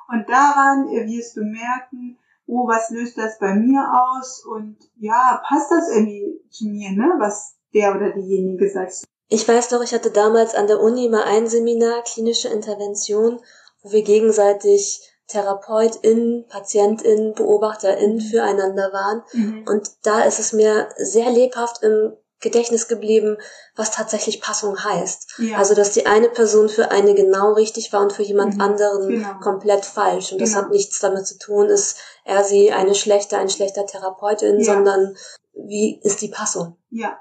Und daran wirst du merken, oh, was löst das bei mir aus? Und ja, passt das irgendwie zu mir, ne? Was der oder diejenige sagt. Ich weiß doch, ich hatte damals an der Uni mal ein Seminar, klinische Intervention, wo wir gegenseitig TherapeutInnen, PatientInnen, BeobachterInnen füreinander waren. Mhm. Und da ist es mir sehr lebhaft im Gedächtnis geblieben, was tatsächlich Passung heißt. Ja. Also, dass die eine Person für eine genau richtig war und für jemand Mhm. anderen Genau. komplett falsch. Und das Genau. hat nichts damit zu tun, ist er sie eine schlechte, ein schlechter Therapeutin, Ja. sondern wie ist die Passung? Ja.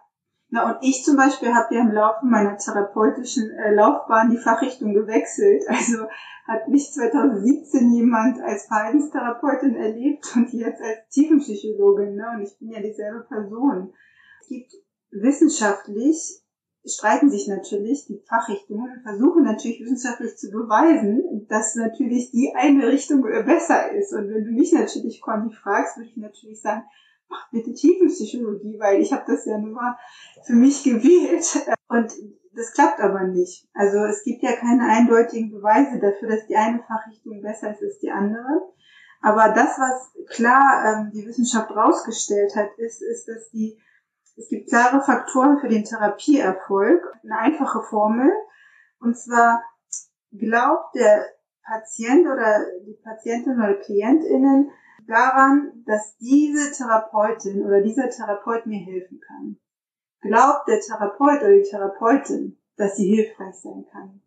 Na, und ich zum Beispiel habe ja im Laufe meiner therapeutischen äh, Laufbahn die Fachrichtung gewechselt. Also hat mich 2017 jemand als Verhaltenstherapeutin erlebt und jetzt als Tiefenpsychologin. Ne? Und ich bin ja dieselbe Person. Es gibt wissenschaftlich, streiten sich natürlich die Fachrichtungen und versuchen natürlich wissenschaftlich zu beweisen, dass natürlich die eine Richtung besser ist. Und wenn du mich natürlich, Conny, fragst, würde ich natürlich sagen, mach bitte Tiefenpsychologie, weil ich habe das ja nur mal für mich gewählt. Und das klappt aber nicht. Also es gibt ja keine eindeutigen Beweise dafür, dass die eine Fachrichtung besser ist als die andere. Aber das, was klar ähm, die Wissenschaft rausgestellt hat, ist, ist, dass die es gibt klare Faktoren für den Therapieerfolg. Eine einfache Formel. Und zwar glaubt der Patient oder die Patientin oder KlientInnen daran, dass diese Therapeutin oder dieser Therapeut mir helfen kann. Glaubt der Therapeut oder die Therapeutin, dass sie hilfreich sein kann.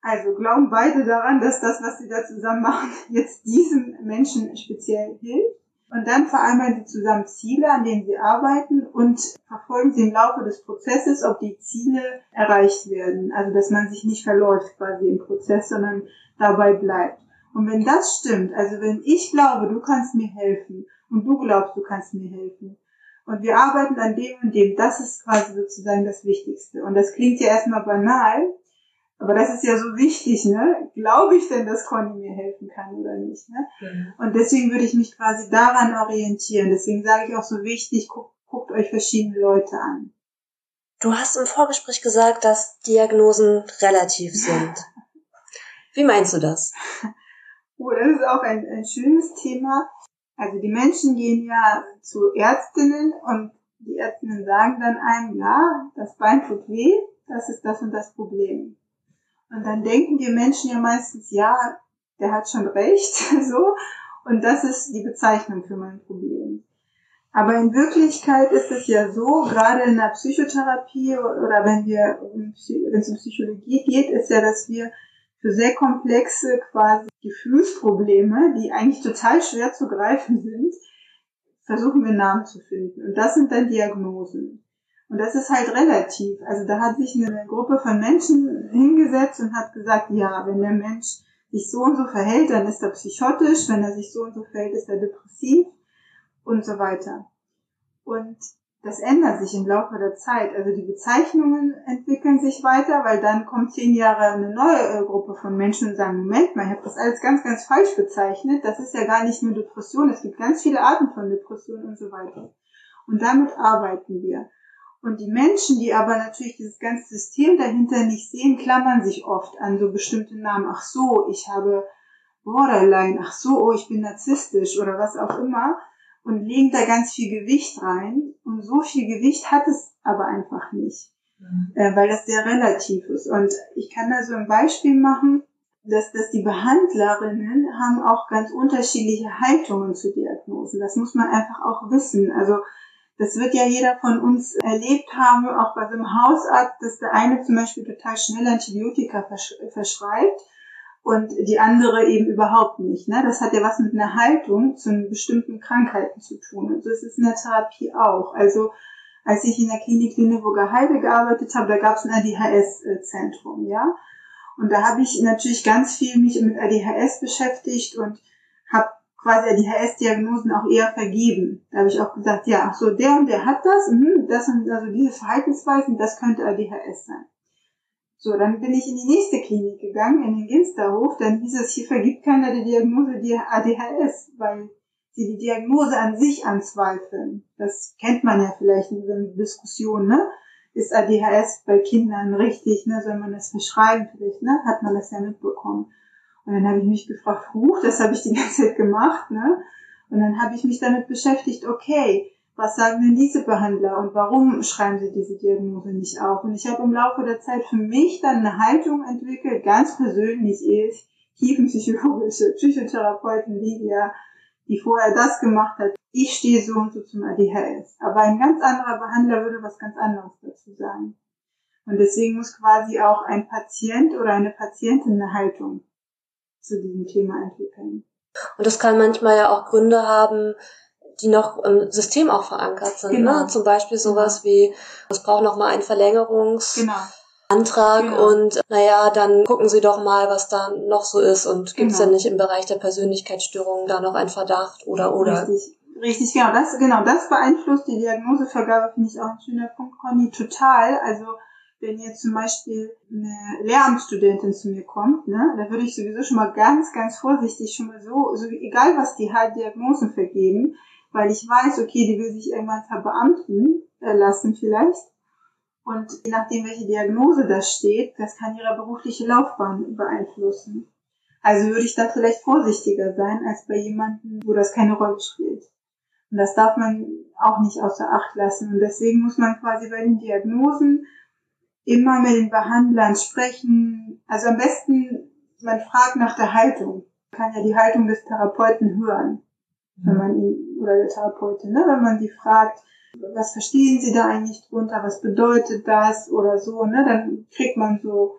Also glauben beide daran, dass das, was sie da zusammen machen, jetzt diesem Menschen speziell hilft. Und dann vereinbaren sie zusammen Ziele, an denen sie arbeiten und verfolgen sie im Laufe des Prozesses, ob die Ziele erreicht werden. Also dass man sich nicht verläuft quasi im Prozess, sondern dabei bleibt. Und wenn das stimmt, also wenn ich glaube, du kannst mir helfen und du glaubst, du kannst mir helfen und wir arbeiten an dem und dem, das ist quasi sozusagen das Wichtigste. Und das klingt ja erstmal banal, aber das ist ja so wichtig, ne? Glaube ich denn, dass Conny mir helfen kann oder nicht, ne? Und deswegen würde ich mich quasi daran orientieren. Deswegen sage ich auch so wichtig, guckt, guckt euch verschiedene Leute an. Du hast im Vorgespräch gesagt, dass Diagnosen relativ sind. Wie meinst du das? Oh, das ist auch ein, ein schönes Thema. Also die Menschen gehen ja zu Ärztinnen und die Ärztinnen sagen dann einem, ja, das Bein tut weh, das ist das und das Problem. Und dann denken wir Menschen ja meistens, ja, der hat schon recht, so. Und das ist die Bezeichnung für mein Problem. Aber in Wirklichkeit ist es ja so, gerade in der Psychotherapie oder wenn wir, wenn es um Psychologie geht, ist ja, dass wir für sehr komplexe quasi Gefühlsprobleme, die eigentlich total schwer zu greifen sind, versuchen wir Namen zu finden. Und das sind dann Diagnosen. Und das ist halt relativ. Also da hat sich eine Gruppe von Menschen hingesetzt und hat gesagt, ja, wenn der Mensch sich so und so verhält, dann ist er psychotisch, wenn er sich so und so verhält, ist er depressiv und so weiter. Und das ändert sich im Laufe der Zeit. Also die Bezeichnungen entwickeln sich weiter, weil dann kommt zehn Jahre eine neue äh, Gruppe von Menschen und sagen, Moment mal, ich habe das alles ganz, ganz falsch bezeichnet. Das ist ja gar nicht nur Depression. Es gibt ganz viele Arten von Depressionen und so weiter. Und damit arbeiten wir. Und die Menschen, die aber natürlich dieses ganze System dahinter nicht sehen, klammern sich oft an so bestimmte Namen. Ach so, ich habe Borderline. Ach so, oh, ich bin narzisstisch oder was auch immer und legen da ganz viel Gewicht rein. Und so viel Gewicht hat es aber einfach nicht, mhm. äh, weil das sehr relativ ist. Und ich kann da so ein Beispiel machen, dass, dass die Behandlerinnen haben auch ganz unterschiedliche Haltungen zu Diagnosen. Das muss man einfach auch wissen. Also das wird ja jeder von uns erlebt haben, auch bei so einem Hausarzt, dass der eine zum Beispiel total schnell Antibiotika versch verschreibt und die andere eben überhaupt nicht. Ne? Das hat ja was mit einer Haltung zu bestimmten Krankheiten zu tun. Und so ist es in der Therapie auch. Also als ich in der Klinik Lüneburger Heide gearbeitet habe, da gab es ein ADHS-Zentrum, ja. Und da habe ich natürlich ganz viel mich mit ADHS beschäftigt und quasi ADHS-Diagnosen auch eher vergeben. Da habe ich auch gesagt, ja, ach so, der und der hat das, mh, das sind also diese Verhaltensweisen, das könnte ADHS sein. So, dann bin ich in die nächste Klinik gegangen, in den Ginsterhof. Dann hieß es, hier vergibt keiner die Diagnose die ADHS, weil sie die Diagnose an sich anzweifeln. Das kennt man ja vielleicht in so einer Diskussion, ne? Ist ADHS bei Kindern richtig, ne? Soll man das verschreiben vielleicht, ne? Hat man das ja mitbekommen. Und dann habe ich mich gefragt, huch, das habe ich die ganze Zeit gemacht, ne? Und dann habe ich mich damit beschäftigt, okay, was sagen denn diese Behandler und warum schreiben sie diese Diagnose nicht auf? Und ich habe im Laufe der Zeit für mich dann eine Haltung entwickelt, ganz persönlich ist, tiefenpsychologische Psychotherapeutin Lydia, die vorher das gemacht hat. Ich stehe so und so zum ADHS. Aber ein ganz anderer Behandler würde was ganz anderes dazu sagen. Und deswegen muss quasi auch ein Patient oder eine Patientin eine Haltung zu diesem Thema entwickeln. Und das kann manchmal ja auch Gründe haben, die noch im System auch verankert sind. Ne? Genau. Ne? Zum Beispiel sowas wie, es braucht noch mal einen Verlängerungsantrag Genau. genau. und naja, dann gucken Sie doch mal, was da noch so ist und gibt es genau. denn nicht im Bereich der Persönlichkeitsstörungen da noch einen Verdacht oder oder. Richtig. Richtig, genau. Das, genau, das beeinflusst die Diagnosevergabe, finde ich auch ein schöner Punkt, Conny, total. Also, wenn jetzt zum Beispiel eine Lehramtsstudentin zu mir kommt, ne, da würde ich sowieso schon mal ganz, ganz vorsichtig schon mal so, so egal was die halt Diagnosen vergeben, weil ich weiß, okay, die will sich irgendwann verbeamten äh, lassen vielleicht. Und je nachdem, welche Diagnose da steht, das kann ihre berufliche Laufbahn beeinflussen. Also würde ich da vielleicht vorsichtiger sein als bei jemandem, wo das keine Rolle spielt. Und das darf man auch nicht außer Acht lassen. Und deswegen muss man quasi bei den Diagnosen immer mit den Behandlern sprechen. Also am besten, man fragt nach der Haltung. Man kann ja die Haltung des Therapeuten hören wenn man ihn, oder der Therapeutin, ne, wenn man die fragt, was verstehen Sie da eigentlich drunter, was bedeutet das oder so, ne, dann kriegt man so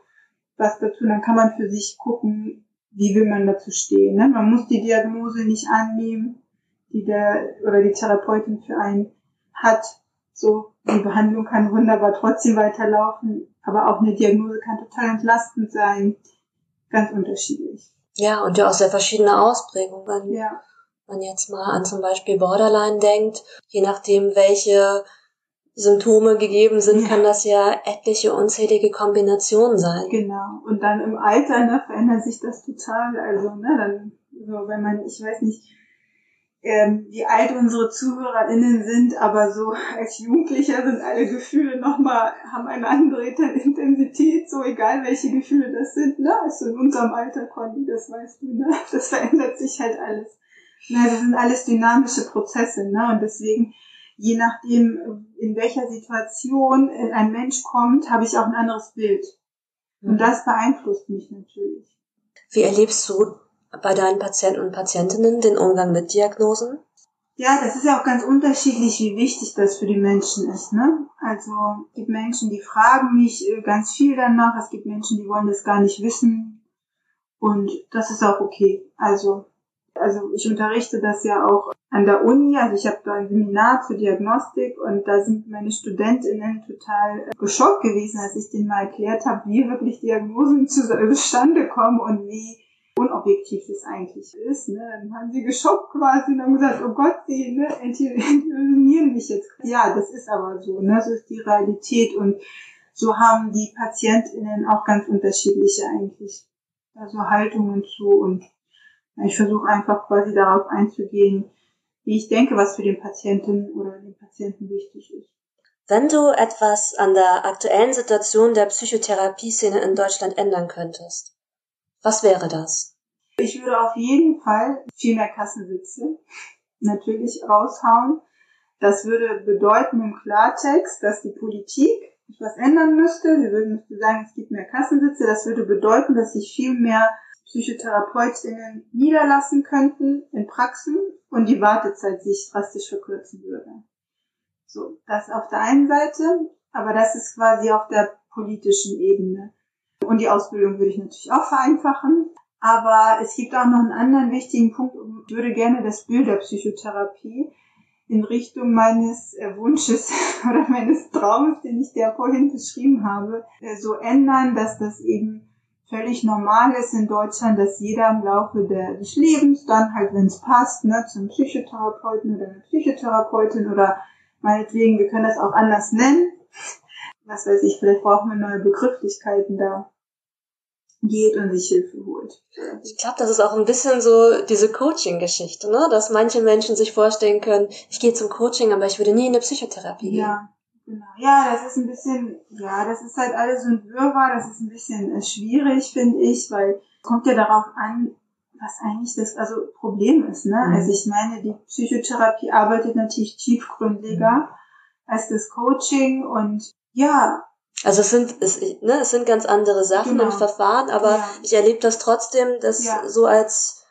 was dazu, dann kann man für sich gucken, wie will man dazu stehen, ne. Man muss die Diagnose nicht annehmen, die der, oder die Therapeutin für einen hat, so, die Behandlung kann wunderbar trotzdem weiterlaufen, aber auch eine Diagnose kann total entlastend sein, ganz unterschiedlich. Ja, und ja auch sehr verschiedene Ausprägungen. Ja man jetzt mal an zum Beispiel Borderline denkt, je nachdem, welche Symptome gegeben sind, kann das ja etliche unzählige Kombinationen sein. Genau. Und dann im Alter ne, verändert sich das total. Also, ne, dann, so, wenn man, ich weiß nicht, ähm, wie alt unsere ZuhörerInnen sind, aber so als Jugendlicher sind alle Gefühle nochmal, haben eine andere Intensität, so egal welche Gefühle das sind, ne? Also in unserem Alter, Conny, das weißt du, ne? Das verändert sich halt alles. Na, das sind alles dynamische Prozesse, ne? Und deswegen, je nachdem, in welcher Situation ein Mensch kommt, habe ich auch ein anderes Bild. Und mhm. das beeinflusst mich natürlich. Wie erlebst du bei deinen Patienten und Patientinnen den Umgang mit Diagnosen? Ja, das ist ja auch ganz unterschiedlich, wie wichtig das für die Menschen ist. Ne? Also es gibt Menschen, die fragen mich äh, ganz viel danach. Es gibt Menschen, die wollen das gar nicht wissen. Und das ist auch okay. Also, also ich unterrichte das ja auch an der Uni. Also ich habe da ein Seminar zur Diagnostik und da sind meine Studentinnen total geschockt gewesen, als ich denen mal erklärt habe, wie wirklich Diagnosen zustande kommen und wie unobjektiv das eigentlich ist. Ne? Dann haben sie geschockt quasi und haben gesagt, oh Gott, sie ne, intervenieren mich jetzt. Ja, das ist aber so. Ne? So ist die Realität und so haben die PatientInnen auch ganz unterschiedliche eigentlich. Also Haltungen zu und ich versuche einfach quasi darauf einzugehen, wie ich denke, was für den Patienten oder den Patienten wichtig ist. Wenn du etwas an der aktuellen Situation der Psychotherapie-Szene in Deutschland ändern könntest, was wäre das? Ich würde auf jeden Fall viel mehr Kassensitze natürlich raushauen. Das würde bedeuten im Klartext, dass die Politik etwas ändern müsste. Sie würde müsste sagen, es gibt mehr Kassensitze. Das würde bedeuten, dass sich viel mehr Psychotherapeutinnen niederlassen könnten in Praxen und die Wartezeit sich drastisch verkürzen würde. So, das auf der einen Seite, aber das ist quasi auf der politischen Ebene. Und die Ausbildung würde ich natürlich auch vereinfachen. Aber es gibt auch noch einen anderen wichtigen Punkt. Ich würde gerne das Bild der Psychotherapie in Richtung meines äh, Wunsches oder meines Traumes, den ich dir vorhin beschrieben habe, äh, so ändern, dass das eben völlig normal ist in Deutschland, dass jeder im Laufe des Lebens dann halt, wenn es passt, ne, zum Psychotherapeuten oder einer Psychotherapeutin oder meinetwegen, wir können das auch anders nennen. Was weiß ich, vielleicht brauchen wir neue Begrifflichkeiten da geht und sich Hilfe holt. Ich glaube, das ist auch ein bisschen so diese Coaching-Geschichte, ne? Dass manche Menschen sich vorstellen können, ich gehe zum Coaching, aber ich würde nie in eine Psychotherapie gehen. Ja, genau. Ja, das ist ein bisschen, ja, das ist halt alles so ein Wirrwarr, das ist ein bisschen äh, schwierig, finde ich, weil es kommt ja darauf an, was eigentlich das also Problem ist, ne? Mhm. Also ich meine, die Psychotherapie arbeitet natürlich tiefgründiger mhm. als das Coaching und ja, also es sind, es, ne, es sind ganz andere Sachen genau. im Verfahren, aber ja. ich erlebe das trotzdem, dass ja. so als,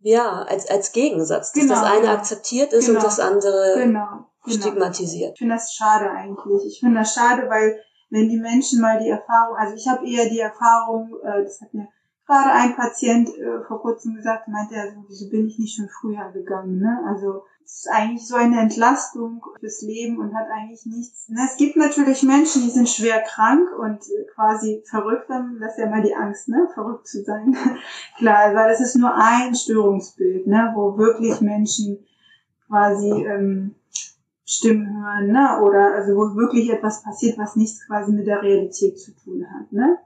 ja, als, als Gegensatz, dass genau, das eine genau. akzeptiert ist genau. und das andere genau, genau. stigmatisiert. Ich finde das schade eigentlich. Ich finde das schade, weil wenn die Menschen mal die Erfahrung, also ich habe eher die Erfahrung, äh, das hat mir gerade ein Patient äh, vor kurzem gesagt, meinte er, so, wieso bin ich nicht schon früher gegangen, ne? Also es ist eigentlich so eine Entlastung fürs Leben und hat eigentlich nichts. Ne? Es gibt natürlich Menschen, die sind schwer krank und quasi verrückt, dann das ist ja mal die Angst, ne, verrückt zu sein. Klar, weil das ist nur ein Störungsbild, ne, wo wirklich Menschen quasi ähm, Stimmen hören, ne, oder also wo wirklich etwas passiert, was nichts quasi mit der Realität zu tun hat, ne.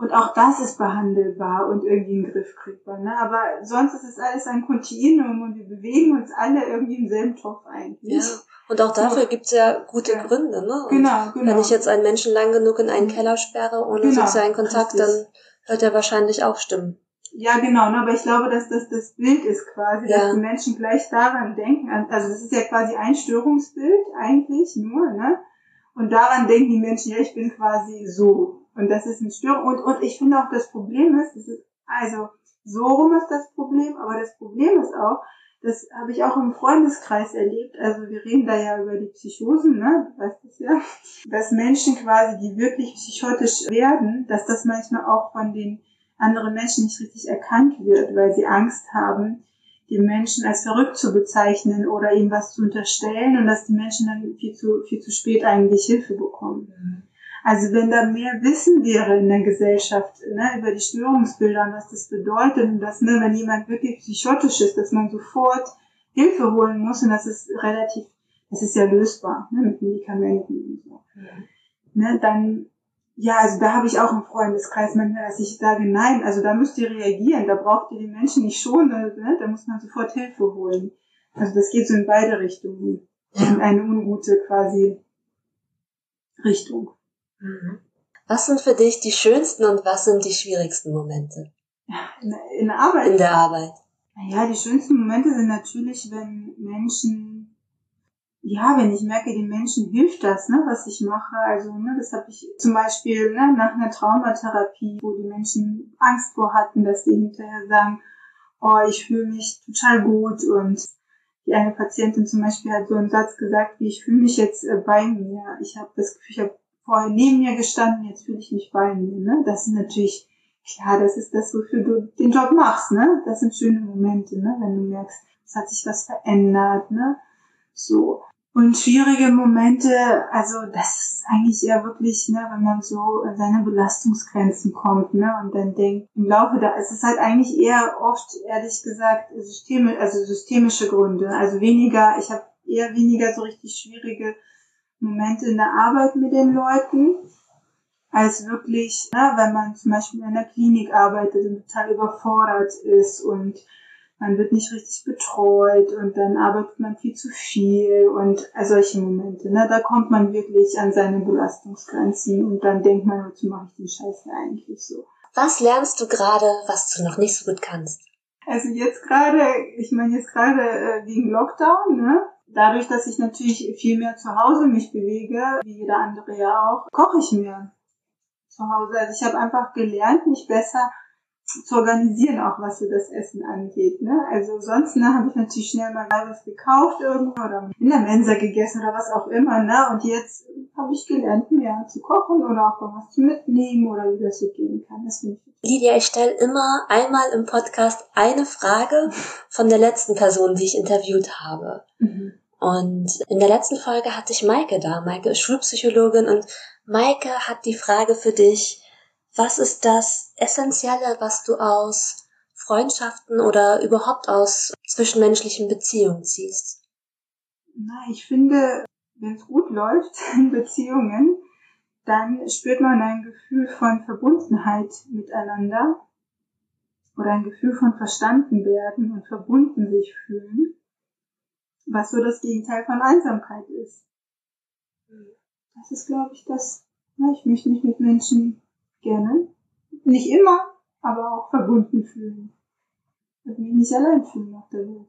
Und auch das ist behandelbar und irgendwie in den Griff kriegbar. Ne? Aber sonst ist es alles ein Kontinuum und wir bewegen uns alle irgendwie im selben Topf eigentlich. Ja. Und auch dafür gibt's ja gute ja. Gründe. Ne? Und genau, genau. Wenn ich jetzt einen Menschen lang genug in einen Keller sperre ohne genau, sozialen Kontakt, richtig. dann hört er wahrscheinlich auch Stimmen. Ja, genau, ne? aber ich glaube, dass das das Bild ist quasi, ja. dass die Menschen gleich daran denken. Also das ist ja quasi ein Störungsbild eigentlich nur, ne? Und daran denken die Menschen, ja, ich bin quasi so. Und das ist eine Störung. Und, und ich finde auch, das Problem ist, das ist, also, so rum ist das Problem, aber das Problem ist auch, das habe ich auch im Freundeskreis erlebt, also wir reden da ja über die Psychosen, ne, du weißt das ja, dass Menschen quasi, die wirklich psychotisch werden, dass das manchmal auch von den anderen Menschen nicht richtig erkannt wird, weil sie Angst haben, den Menschen als verrückt zu bezeichnen oder ihm was zu unterstellen und dass die Menschen dann viel zu, viel zu spät eigentlich Hilfe bekommen. Also wenn da mehr Wissen wäre in der Gesellschaft ne, über die Störungsbilder und was das bedeutet und dass, ne, wenn jemand wirklich psychotisch ist, dass man sofort Hilfe holen muss und das ist relativ, das ist ja lösbar ne, mit Medikamenten und so. Mhm. Ne, dann, ja, also da habe ich auch einen Freundeskreis manchmal, dass ich sage, nein, also da müsst ihr reagieren, da braucht ihr die Menschen nicht schon, ne, da muss man sofort Hilfe holen. Also das geht so in beide Richtungen. In eine ungute quasi Richtung. Mhm. Was sind für dich die schönsten und was sind die schwierigsten Momente? In, in der Arbeit? In der Arbeit. Ja, die schönsten Momente sind natürlich, wenn Menschen ja, wenn ich merke, den Menschen hilft das, ne, was ich mache. Also, ne, das habe ich zum Beispiel ne, nach einer Traumatherapie, wo die Menschen Angst vor hatten, dass die hinterher sagen, oh, ich fühle mich total gut und die eine Patientin zum Beispiel hat so einen Satz gesagt, wie ich fühle mich jetzt äh, bei mir. Ich habe das Gefühl, ich habe vorher neben mir gestanden, jetzt fühle ich mich bei mir. Ne? Das ist natürlich, klar, das ist das, wofür du den Job machst. Ne? Das sind schöne Momente, ne? wenn du merkst, es hat sich was verändert. Ne? So. Und schwierige Momente, also das ist eigentlich eher wirklich, ne, wenn man so an seine Belastungsgrenzen kommt, ne, und dann denkt, im Laufe da, es ist halt eigentlich eher oft, ehrlich gesagt, Systeme, also systemische Gründe. Also weniger, ich habe eher weniger so richtig schwierige Momente in der Arbeit mit den Leuten, als wirklich, ne, wenn man zum Beispiel in einer Klinik arbeitet und total überfordert ist und man wird nicht richtig betreut und dann arbeitet man viel zu viel und solche Momente. Ne? Da kommt man wirklich an seine Belastungsgrenzen und dann denkt man, wozu mache ich den Scheiß eigentlich so. Was lernst du gerade, was du noch nicht so gut kannst? Also jetzt gerade, ich meine jetzt gerade äh, wegen Lockdown, ne? Dadurch, dass ich natürlich viel mehr zu Hause mich bewege, wie jeder andere ja auch, koche ich mir zu Hause. Also ich habe einfach gelernt, mich besser zu organisieren, auch was so das Essen angeht. Ne? Also sonst ne, habe ich natürlich schnell mal was gekauft irgendwo oder in der Mensa gegessen oder was auch immer. Ne? Und jetzt habe ich gelernt, mehr zu kochen oder auch mal was zu mitnehmen oder wie das so gehen kann. Das finde ich. Lydia, ich stelle immer einmal im Podcast eine Frage von der letzten Person, die ich interviewt habe. Mhm. Und in der letzten Folge hatte ich Maike da. Maike ist Schulpsychologin und Maike hat die Frage für dich, was ist das Essentielle, was du aus Freundschaften oder überhaupt aus zwischenmenschlichen Beziehungen ziehst? Na, ich finde, wenn es gut läuft in Beziehungen, dann spürt man ein Gefühl von Verbundenheit miteinander oder ein Gefühl von verstanden werden und verbunden sich fühlen, was so das Gegenteil von Einsamkeit ist. Das ist, glaube ich, das, na, ich möchte mich mit Menschen gerne. Nicht immer, aber auch verbunden fühlen. Und mich nicht allein fühlen auf der Welt.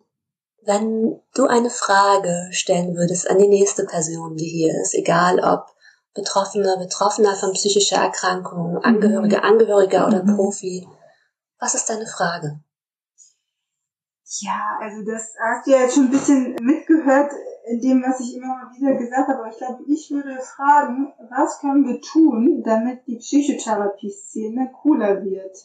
Wenn du eine Frage stellen würdest an die nächste Person, die hier ist, egal ob Betroffener, Betroffener von psychischer Erkrankung, Angehörige, mhm. Angehöriger oder mhm. Profi, was ist deine Frage? Ja, also das hast du ja jetzt schon ein bisschen mitgehört in dem, was ich immer mal wieder gesagt habe. Aber ich glaube, ich würde fragen, was können wir tun, damit die Psychotherapie-Szene cooler wird?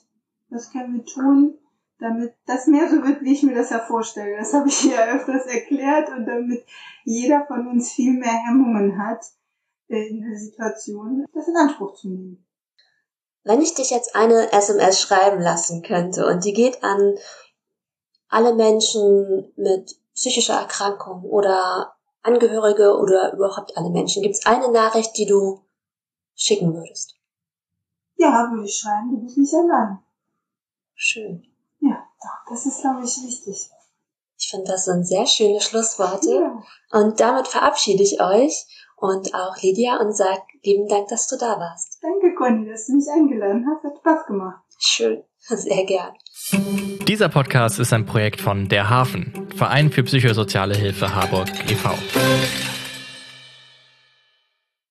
Was können wir tun, damit das mehr so wird, wie ich mir das ja vorstelle? Das habe ich ja öfters erklärt und damit jeder von uns viel mehr Hemmungen hat, äh, in der Situation das in Anspruch zu nehmen. Wenn ich dich jetzt eine SMS schreiben lassen könnte und die geht an alle Menschen mit psychischer Erkrankung oder Angehörige oder überhaupt alle Menschen? Gibt es eine Nachricht, die du schicken würdest? Ja, würde ich schreiben, du bist nicht allein. Schön. Ja, doch, das ist, glaube ich, wichtig. Ich finde, das sind sehr schöne Schlussworte. Ja. Und damit verabschiede ich euch und auch Lydia und sag lieben Dank, dass du da warst. Danke, Conny, dass du mich eingeladen hast. Hat Spaß gemacht. Schön, sehr gern. Dieser Podcast ist ein Projekt von Der Hafen, Verein für psychosoziale Hilfe Harburg e.V.